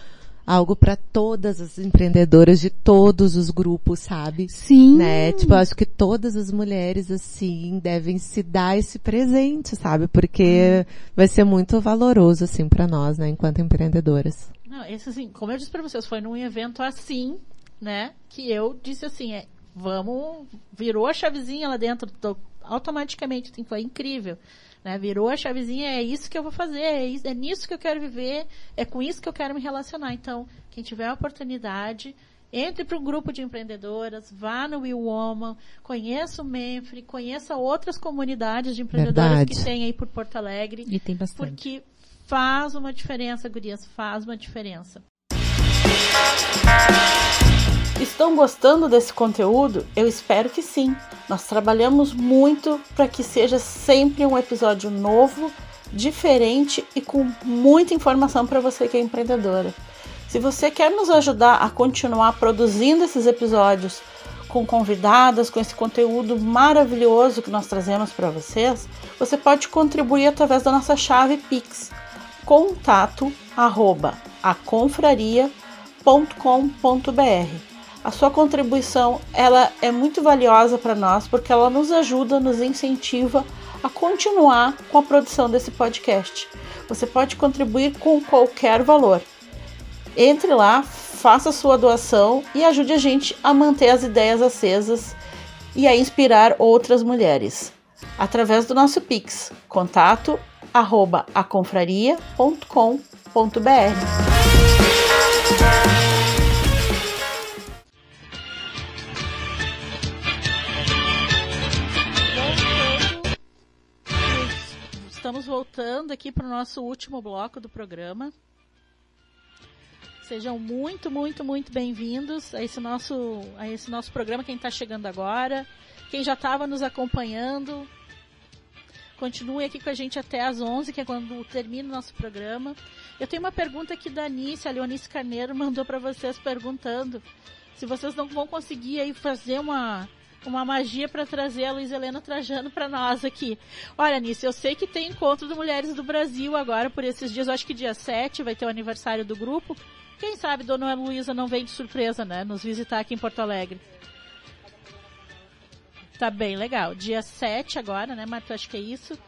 C: algo para todas as empreendedoras de todos os grupos, sabe?
B: sim
C: Né? Tipo, eu acho que todas as mulheres, assim, devem se dar esse presente, sabe? Porque vai ser muito valoroso, assim, para nós, né? Enquanto empreendedoras.
A: Não, esse assim, como eu disse pra vocês, foi num evento assim, né, que eu disse assim, é, vamos, virou a chavezinha lá dentro, tô- automaticamente, assim, foi incrível, né, virou a chavezinha, é isso que eu vou fazer, é, isso- é nisso que eu quero viver, é com isso que eu quero me relacionar. Então, quem tiver a oportunidade, entre para um grupo de empreendedoras, vá no Will Woman, conheça o Menfrey, conheça outras comunidades de empreendedoras
C: Verdade.
A: que tem aí por Porto Alegre,
B: e tem bastante
A: porque faz uma diferença, gurias, faz uma diferença. Estão gostando desse conteúdo? Eu espero que sim. Nós trabalhamos muito para que seja sempre um episódio novo, diferente e com muita informação para você que é empreendedora. Se você quer nos ajudar a continuar produzindo esses episódios com convidadas, com esse conteúdo maravilhoso que nós trazemos para vocês, você pode contribuir através da nossa chave Pix contato arroba. A sua contribuição ela é muito valiosa para nós porque ela nos ajuda, nos incentiva a continuar com a produção desse podcast. Você pode contribuir com qualquer valor. Entre lá, faça sua doação e ajude a gente a manter as ideias acesas e a inspirar outras mulheres. Através do nosso Pix, contato arroba aconfraria.com.br. Estamos voltando aqui para o nosso último bloco do programa. Sejam muito, muito, muito bem-vindos a esse nosso, a esse nosso programa. Quem está chegando agora, quem já estava nos acompanhando, continue aqui com a gente até às 11, que é quando termina o nosso programa. Eu tenho uma pergunta aqui da Anice, a Leonice Carneiro <laughs> mandou para vocês perguntando se vocês não vão conseguir aí fazer uma uma magia para trazer a Luiz Helena Trajano para nós aqui. Olha, Anice, eu sei que tem encontro de mulheres do Brasil agora por esses dias. Eu acho que dia 7 vai ter o aniversário do grupo. Quem sabe Dona Luísa não vem de surpresa, né? Nos visitar aqui em Porto Alegre. Tá bem legal. Dia 7 agora, né, Marta? Acho que é isso.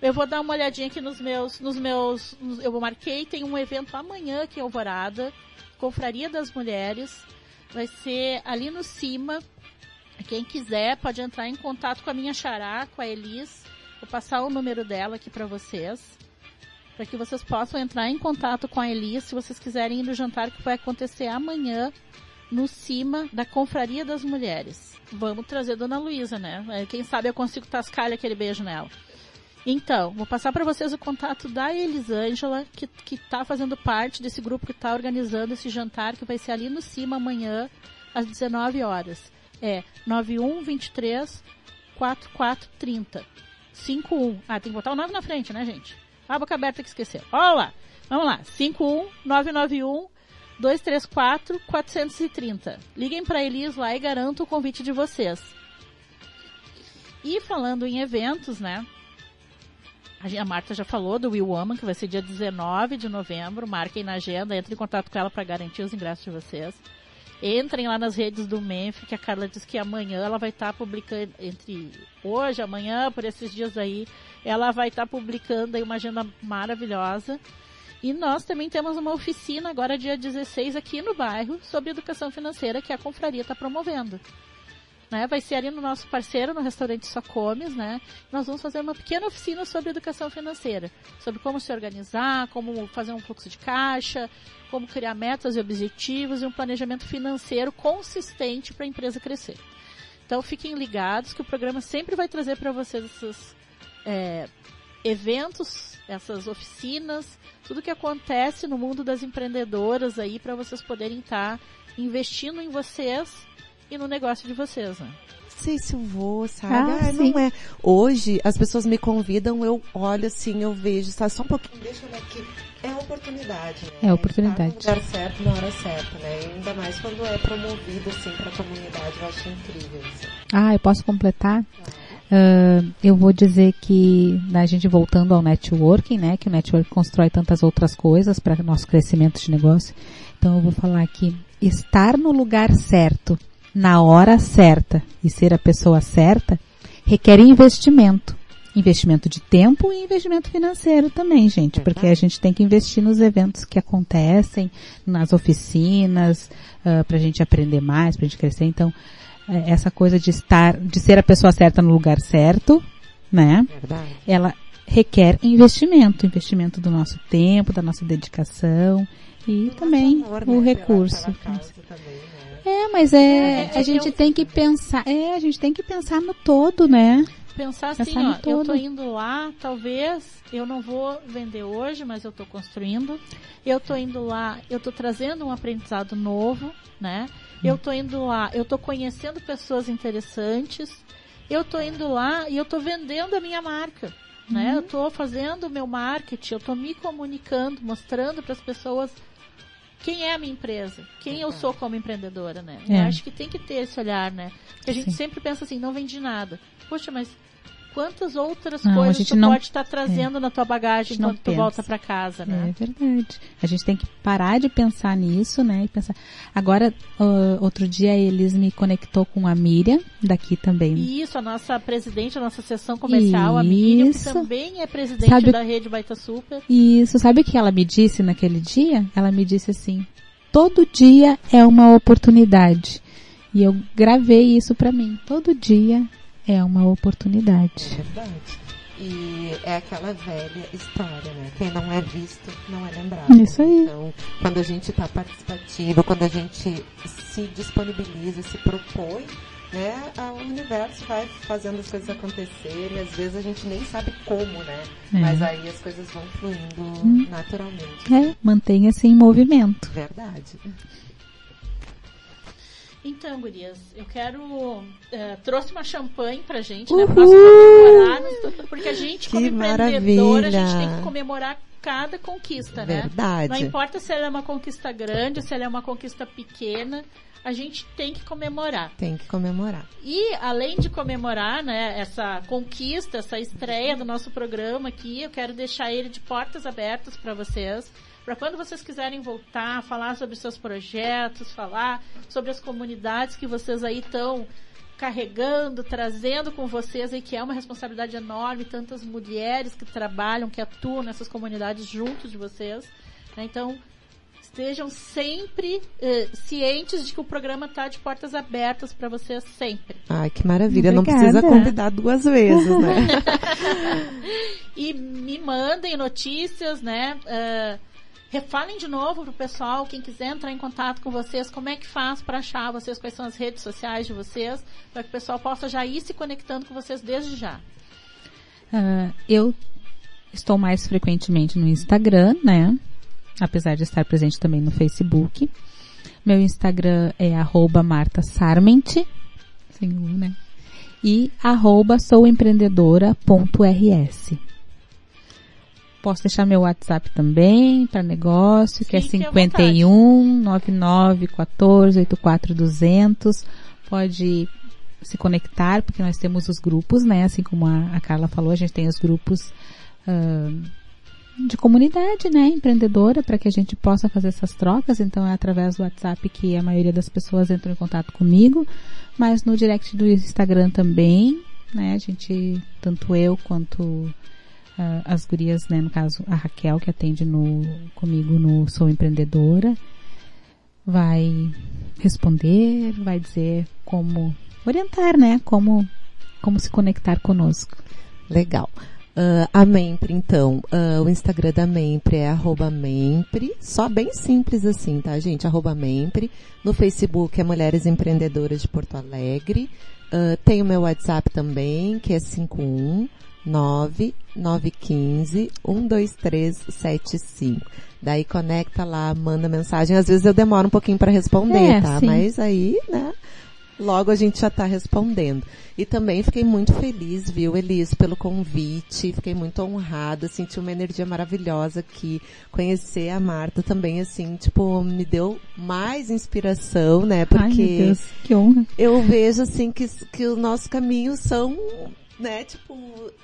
A: Eu vou dar uma olhadinha aqui nos meus. Nos meus eu marquei, tem um evento amanhã aqui em Alvorada. Confraria das Mulheres. Vai ser ali no cima. Quem quiser pode entrar em contato com a minha xará, com a Elis. Vou passar o número dela aqui para vocês. Para que vocês possam entrar em contato com a Elis se vocês quiserem ir no jantar que vai acontecer amanhã no cima da Confraria das Mulheres. Vamos trazer Dona Luísa, né? Quem sabe eu consigo tascar aquele beijo nela. Então, vou passar para vocês o contato da Elisângela, que, que tá fazendo parte desse grupo que está organizando esse jantar, que vai ser ali no cima amanhã, às 19 horas. É 9123 4430. 51. Ah, tem que botar o 9 na frente, né, gente? A boca aberta que esqueceu. Olha lá. Vamos lá. 51 991 234 430. Liguem para Elis lá e garanto o convite de vocês. E falando em eventos, né? A Marta já falou do Will Woman, que vai ser dia 19 de novembro. Marquem na agenda, entre em contato com ela para garantir os ingressos de vocês. Entrem lá nas redes do Menf, que a Carla diz que amanhã ela vai estar tá publicando, entre hoje, amanhã, por esses dias aí, ela vai estar tá publicando aí uma agenda maravilhosa. E nós também temos uma oficina agora dia 16 aqui no bairro sobre educação financeira que a confraria está promovendo né? Vai ser ali no nosso parceiro, no restaurante Só Comes, né? Nós vamos fazer uma pequena oficina sobre educação financeira, sobre como se organizar, como fazer um fluxo de caixa, como criar metas e objetivos e um planejamento financeiro consistente para a empresa crescer. Então fiquem ligados que o programa sempre vai trazer para vocês esses é, eventos, essas oficinas, tudo que acontece no mundo das empreendedoras aí para vocês poderem estar tá investindo em vocês e no negócio de vocês, né?
C: sei se eu vou, sabe? Ah, ah não é. Hoje, as pessoas me convidam, eu olho assim, eu vejo, sabe? Só um pouquinho, deixa eu ver aqui. É oportunidade, né?
B: É oportunidade.
C: Estar no lugar certo, na hora certa, né? E ainda mais quando é promovido, assim, para a comunidade, eu acho incrível, assim.
B: Ah, eu posso completar? Uh, eu vou dizer que né, a gente voltando ao networking, né, que o network constrói tantas outras coisas para nosso crescimento de negócio. Então eu vou falar aqui estar no lugar certo na hora certa e ser a pessoa certa requer investimento. Investimento de tempo e investimento financeiro também, gente, porque a gente tem que investir nos eventos que acontecem, nas oficinas, uh, para a gente aprender mais, para a gente crescer. Então, uh, essa coisa de estar, de ser a pessoa certa no lugar certo, né? Verdade. Ela requer investimento, investimento do nosso tempo, da nossa dedicação e também amor, o né? recurso. Também, né? É, mas é, a gente tem que pensar, é, a gente tem que pensar no todo, né?
A: Pensar assim, pensar ó, eu tô indo lá, talvez eu não vou vender hoje, mas eu tô construindo. Eu tô indo lá, eu tô trazendo um aprendizado novo, né? Eu tô indo lá, eu tô conhecendo pessoas interessantes. Eu tô indo lá e eu tô vendendo a minha marca, né? Uhum. Eu tô fazendo o meu marketing, eu tô me comunicando, mostrando para as pessoas quem é a minha empresa? Quem eu sou como empreendedora, né? É. Eu acho que tem que ter esse olhar, né? Porque a gente Sim. sempre pensa assim, não vendi nada. Poxa, mas quantas outras não, coisas tu não, pode estar trazendo é, na tua bagagem quando tu volta para casa, né?
B: É verdade. A gente tem que parar de pensar nisso, né? E pensar. Agora, uh, outro dia eles me conectou com a Miriam, daqui também.
A: Isso, a nossa presidente da nossa sessão comercial, Isso. a Miriam, que também é presidente sabe, da rede Baita Super.
B: Isso, sabe o que ela me disse naquele dia? Ela me disse assim: todo dia é uma oportunidade. E eu gravei isso para mim. Todo dia é uma oportunidade.
C: É verdade. E é aquela velha história, né? Quem não é visto não é lembrado.
B: Isso aí.
C: Então, quando a gente está participativo, quando a gente se disponibiliza, se propõe, né, o universo vai fazendo as coisas acontecerem. Às vezes a gente nem sabe como, né? É. Mas aí as coisas vão fluindo hum. naturalmente.
B: É, mantenha-se em movimento.
C: Verdade.
A: Então, gurias, eu quero. Uh, trouxe uma champanhe pra gente, né? Pra nós comemorarmos, porque a gente, como empreendedora, a gente tem que comemorar cada conquista,
C: né? Verdade.
A: Não importa se ela é uma conquista grande, se ela é uma conquista pequena, a gente tem que comemorar.
C: Tem que comemorar.
A: E além de comemorar, né, essa conquista, essa estreia do nosso programa aqui, eu quero deixar ele de portas abertas para vocês para quando vocês quiserem voltar, falar sobre seus projetos, falar sobre as comunidades que vocês aí estão carregando, trazendo com vocês aí, que é uma responsabilidade enorme, tantas mulheres que trabalham, que atuam nessas comunidades junto de vocês. Né? Então, estejam sempre eh, cientes de que o programa está de portas abertas para vocês sempre.
C: Ai, que maravilha. Obrigada. Não precisa convidar duas vezes, né? <laughs>
A: e me mandem notícias, né? Uh, Refalem de novo pro pessoal, quem quiser entrar em contato com vocês, como é que faz para achar vocês, quais são as redes sociais de vocês, para que o pessoal possa já ir se conectando com vocês desde já.
B: Uh, eu estou mais frequentemente no Instagram, né? Apesar de estar presente também no Facebook. Meu Instagram é arroba martasarment, né? E arroba souempreendedora.rs. Posso deixar meu WhatsApp também para negócio, que é 51 99 14 84 200. Pode se conectar, porque nós temos os grupos, né? Assim como a, a Carla falou, a gente tem os grupos uh, de comunidade, né, empreendedora, para que a gente possa fazer essas trocas. Então é através do WhatsApp que a maioria das pessoas entram em contato comigo, mas no direct do Instagram também, né, a gente, tanto eu quanto as gurias, né, no caso a Raquel que atende no comigo no Sou Empreendedora, vai responder, vai dizer como orientar, né, como como se conectar conosco.
C: Legal. Uh, a Mempre, então, uh, o Instagram da Mempre é arroba Mempre, só bem simples assim, tá, gente? Arroba Mempre. No Facebook é Mulheres Empreendedoras de Porto Alegre. Uh, tem o meu WhatsApp também, que é 51915-12375. Daí conecta lá, manda mensagem. Às vezes eu demoro um pouquinho para responder, é, tá? Sim. Mas aí, né? logo a gente já está respondendo. E também fiquei muito feliz, viu, Elis, pelo convite, fiquei muito honrada, senti uma energia maravilhosa aqui, conhecer a Marta também, assim, tipo, me deu mais inspiração, né, porque... Ai,
B: Deus, que honra.
C: Eu vejo, assim, que, que os nossos caminhos são né, tipo,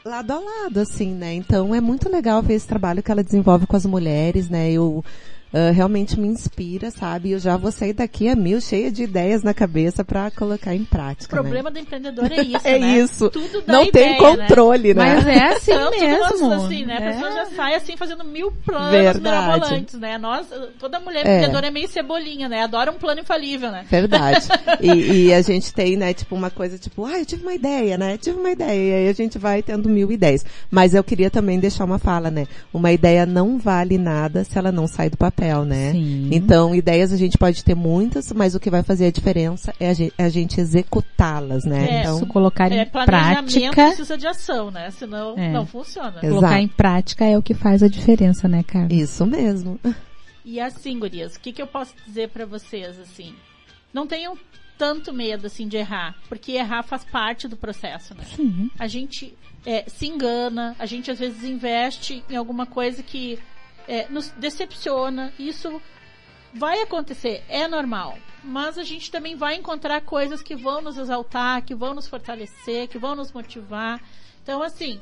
C: lado a lado, assim, né? Então é muito legal ver esse trabalho que ela desenvolve com as mulheres, né? Eu uh, realmente me inspira, sabe? Eu já vou sair daqui a mil, cheia de ideias na cabeça para colocar em prática.
A: O problema
C: né?
A: do empreendedor é isso, <laughs>
C: é
A: né?
C: isso. Tudo dá Não ideia, tem controle, né?
B: né? Mas é assim Tanto mesmo.
A: assim, né? A é. pessoa já sai assim fazendo mil planos Verdade. mirabolantes, né? Nós, toda mulher é. empreendedora é. é meio cebolinha, né? Adora um plano infalível, né?
C: Verdade. <laughs> e, e, a gente tem, né, tipo, uma coisa tipo, ah, eu tive uma ideia, né? Eu tive uma ideia. E aí a gente vai tendo mil ideias. Mas eu queria também deixar uma fala, né? Uma ideia não vale nada se ela não sai do papel, né? Sim. Então, ideias a gente pode ter muitas, mas o que vai fazer a diferença é a gente, é a gente executá-las, né?
B: É,
C: então,
B: isso colocar é, em prática.
A: precisa de ação, né? Senão é. não funciona.
B: Exato. Colocar em prática é o que faz a diferença, né, cara?
C: Isso mesmo. <laughs>
A: E assim, gurias, o que, que eu posso dizer para vocês, assim? Não tenham tanto medo, assim, de errar, porque errar faz parte do processo, né? Sim. A gente é, se engana, a gente às vezes investe em alguma coisa que é, nos decepciona, isso vai acontecer, é normal. Mas a gente também vai encontrar coisas que vão nos exaltar, que vão nos fortalecer, que vão nos motivar. Então, assim,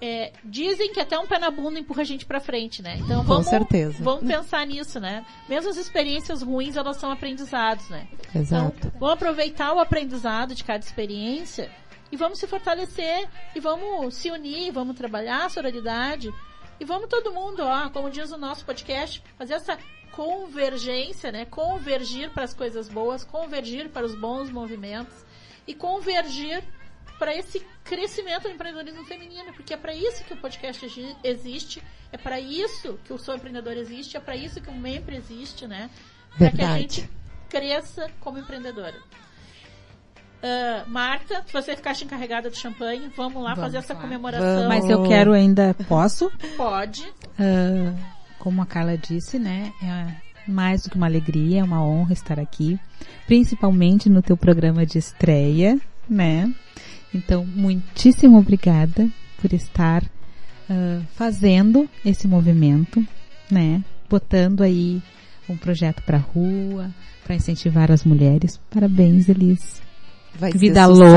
A: é, dizem que até um pé na bunda empurra a gente para frente, né? Então vamos,
C: Com certeza.
A: vamos pensar nisso, né? Mesmo as experiências ruins, elas são aprendizados, né?
C: Exato.
A: Então, vamos aproveitar o aprendizado de cada experiência e vamos se fortalecer e vamos se unir, vamos trabalhar a sororidade e vamos todo mundo, ó, como diz o nosso podcast, fazer essa convergência, né? Convergir para as coisas boas, convergir para os bons movimentos e convergir para esse crescimento do empreendedorismo feminino, porque é para isso que o podcast existe, é para isso que o Sou Empreendedor existe, é para isso que o Mempre existe, né? Para que a gente cresça como empreendedora. Uh, Marta, se você ficasse encarregada de champanhe, vamos lá vamos fazer essa lá. comemoração.
B: Mas eu quero ainda, posso?
A: Pode.
B: Uh, como a Carla disse, né? É mais do que uma alegria, é uma honra estar aqui, principalmente no teu programa de estreia, né? Então, muitíssimo obrigada por estar uh, fazendo esse movimento, né? Botando aí um projeto para rua, para incentivar as mulheres. Parabéns, Elis.
C: Vai vida longa.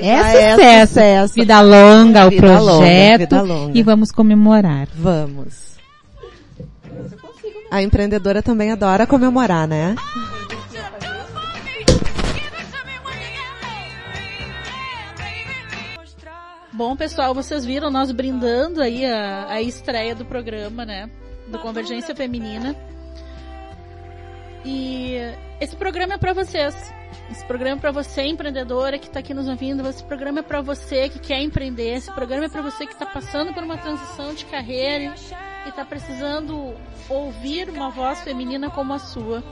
B: É, é, sucesso. é sucesso. Vida longa, vida o projeto. Longa, longa. E vamos comemorar.
C: Vamos. A empreendedora também adora comemorar, né?
A: Bom, pessoal, vocês viram nós brindando aí a, a estreia do programa, né? Do Convergência Feminina. E esse programa é para vocês. Esse programa é para você, empreendedora, que está aqui nos ouvindo. Esse programa é para você que quer empreender. Esse programa é para você que está passando por uma transição de carreira e está precisando ouvir uma voz feminina como a sua.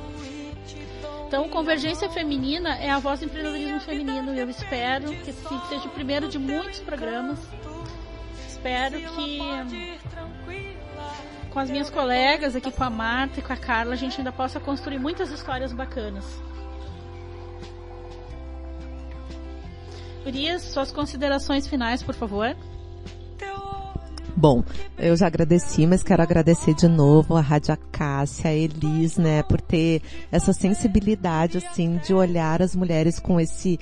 A: Então, Convergência Feminina é a voz do empreendedorismo feminino. Eu espero que esse seja o primeiro de muitos programas. Espero que com as minhas colegas aqui, com a Marta e com a Carla, a gente ainda possa construir muitas histórias bacanas. Urias, suas considerações finais, por favor.
C: Bom, eu já agradeci, mas quero agradecer de novo a Rádio Acácia, a Elis, né, por ter essa sensibilidade, assim, de olhar as mulheres com esse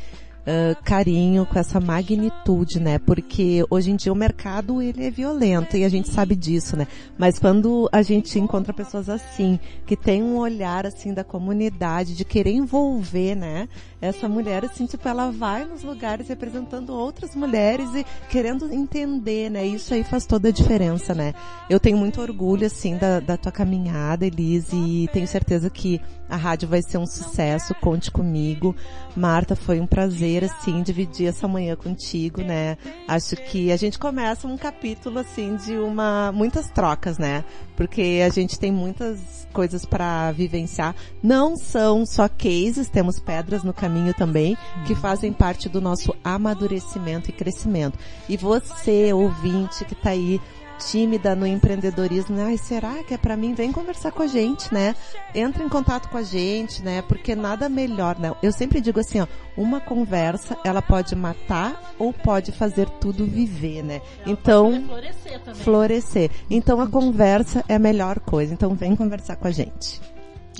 C: uh, carinho, com essa magnitude, né? Porque hoje em dia o mercado ele é violento e a gente sabe disso, né? Mas quando a gente encontra pessoas assim, que tem um olhar assim da comunidade, de querer envolver, né? Essa mulher assim, tipo, ela vai nos lugares representando outras mulheres e querendo entender, né? Isso aí faz toda a diferença, né? Eu tenho muito orgulho assim da, da tua caminhada, Elise, e tenho certeza que a rádio vai ser um sucesso. Conte comigo. Marta, foi um prazer, assim, dividir essa manhã contigo, né? Acho que a gente começa um capítulo, assim, de uma, muitas trocas, né? Porque a gente tem muitas coisas para vivenciar. Não são só cases, temos pedras no caminho também, que fazem parte do nosso amadurecimento e crescimento. E você, ouvinte, que tá aí tímida no empreendedorismo, né? Ai, será que é para mim? Vem conversar com a gente, né? Entra em contato com a gente, né? Porque nada melhor, né? Eu sempre digo assim, ó, uma conversa, ela pode matar ou pode fazer tudo viver, né?
A: Ela
C: então,
A: florescer também.
C: florescer. Então a conversa é a melhor coisa. Então vem conversar com a gente.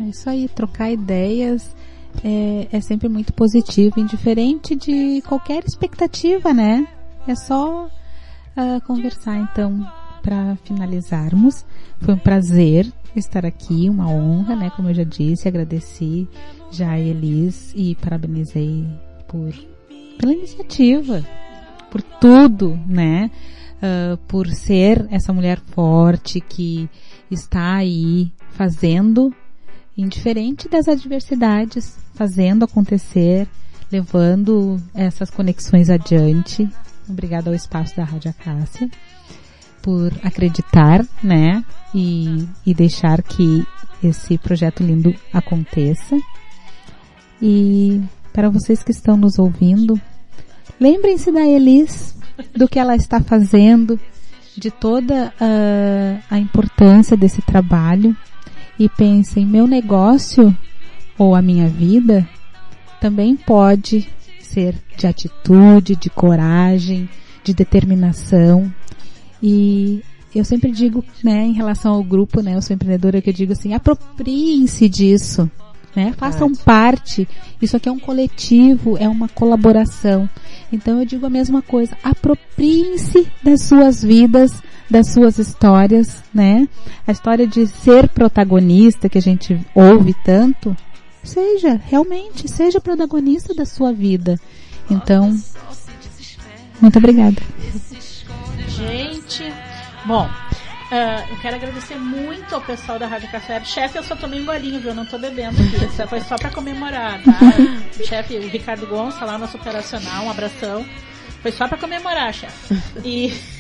B: É isso aí, trocar ideias é, é sempre muito positivo, indiferente de qualquer expectativa, né? É só uh, conversar, então, para finalizarmos. Foi um prazer estar aqui, uma honra, né? Como eu já disse, agradeci já a Elis e parabenizei por pela iniciativa, por tudo, né? Uh, por ser essa mulher forte que está aí fazendo, indiferente das adversidades, fazendo acontecer, levando essas conexões adiante. Obrigada ao espaço da Rádio Acácia por acreditar, né? E, e deixar que esse projeto lindo aconteça. E para vocês que estão nos ouvindo, lembrem-se da Elis, do que ela está fazendo, de toda a, a importância desse trabalho e pensem, meu negócio ou a minha vida também pode ser de atitude, de coragem, de determinação. E eu sempre digo, né, em relação ao grupo, né, eu sou empreendedora, que eu digo assim, apropriem-se disso, né, façam parte. Isso aqui é um coletivo, é uma colaboração. Então eu digo a mesma coisa, apropriem-se das suas vidas, das suas histórias, né? A história de ser protagonista que a gente ouve tanto, seja, realmente, seja protagonista da sua vida. Então, muito obrigada.
A: Gente, bom, uh, eu quero agradecer muito ao pessoal da Rádio Café. Chefe, eu só tomei um golinho, viu? Eu não tô bebendo aqui. Isso foi só pra comemorar, tá? O <laughs> chefe, o Ricardo Gonça, lá nosso operacional, um abração. Foi só pra comemorar, chefe. E. <laughs>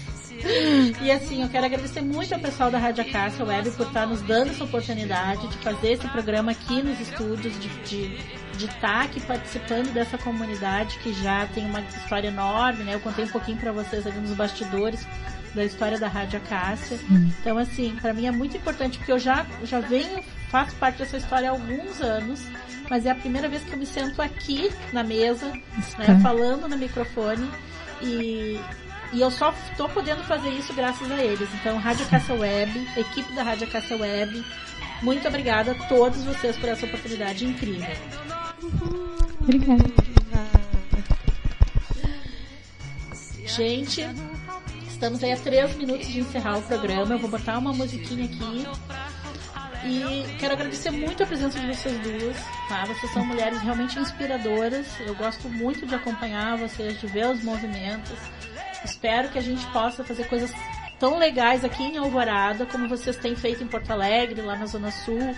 A: E assim, eu quero agradecer muito ao pessoal da Rádio Acácia Web por estar nos dando essa oportunidade de fazer esse programa aqui nos estúdios, de, de, de estar aqui participando dessa comunidade que já tem uma história enorme, né? Eu contei um pouquinho para vocês ali nos bastidores da história da Rádio Acácia. Então, assim, para mim é muito importante porque eu já, já venho, faço parte dessa história há alguns anos, mas é a primeira vez que eu me sento aqui na mesa, né, falando no microfone e, e eu só estou podendo fazer isso graças a eles. Então, Rádio Caça Web, equipe da Rádio Caça Web, muito obrigada a todos vocês por essa oportunidade incrível.
B: Obrigada.
A: Gente, estamos aí a três minutos de encerrar o programa. Eu vou botar uma musiquinha aqui. E quero agradecer muito a presença de vocês duas, tá? Vocês são mulheres realmente inspiradoras. Eu gosto muito de acompanhar vocês, de ver os movimentos. Espero que a gente possa fazer coisas tão legais aqui em Alvorada, como vocês têm feito em Porto Alegre, lá na Zona Sul.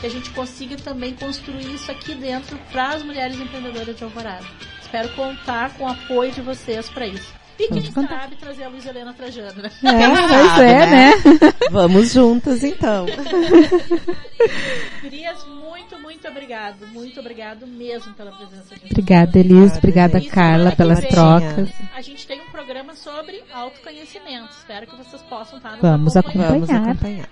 A: Que a gente consiga também construir isso aqui dentro para as mulheres empreendedoras de Alvorada. Espero contar com o apoio de vocês para isso. E quem
B: Pode contar.
A: sabe trazer a Luiz Helena Trajano, né?
B: É, pois
C: sabe,
B: é,
C: né?
B: né? <laughs>
C: Vamos juntas então. <laughs>
A: Gurias, muito, muito obrigado. Muito obrigado mesmo pela presença de vocês.
B: Obrigada, Elis. Obrigada,
A: E
B: Carla, pelas
A: vem,
B: trocas.
A: A gente tem um programa sobre autoconhecimento. Espero que vocês possam estar nos
B: Vamos
A: acompanhando.
C: Vamos
B: Acompanhar.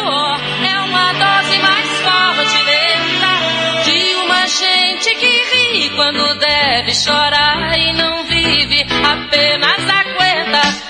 E: é uma dose mais forte dele, de uma gente que ri quando deve chorar e não vive, apenas aguenta.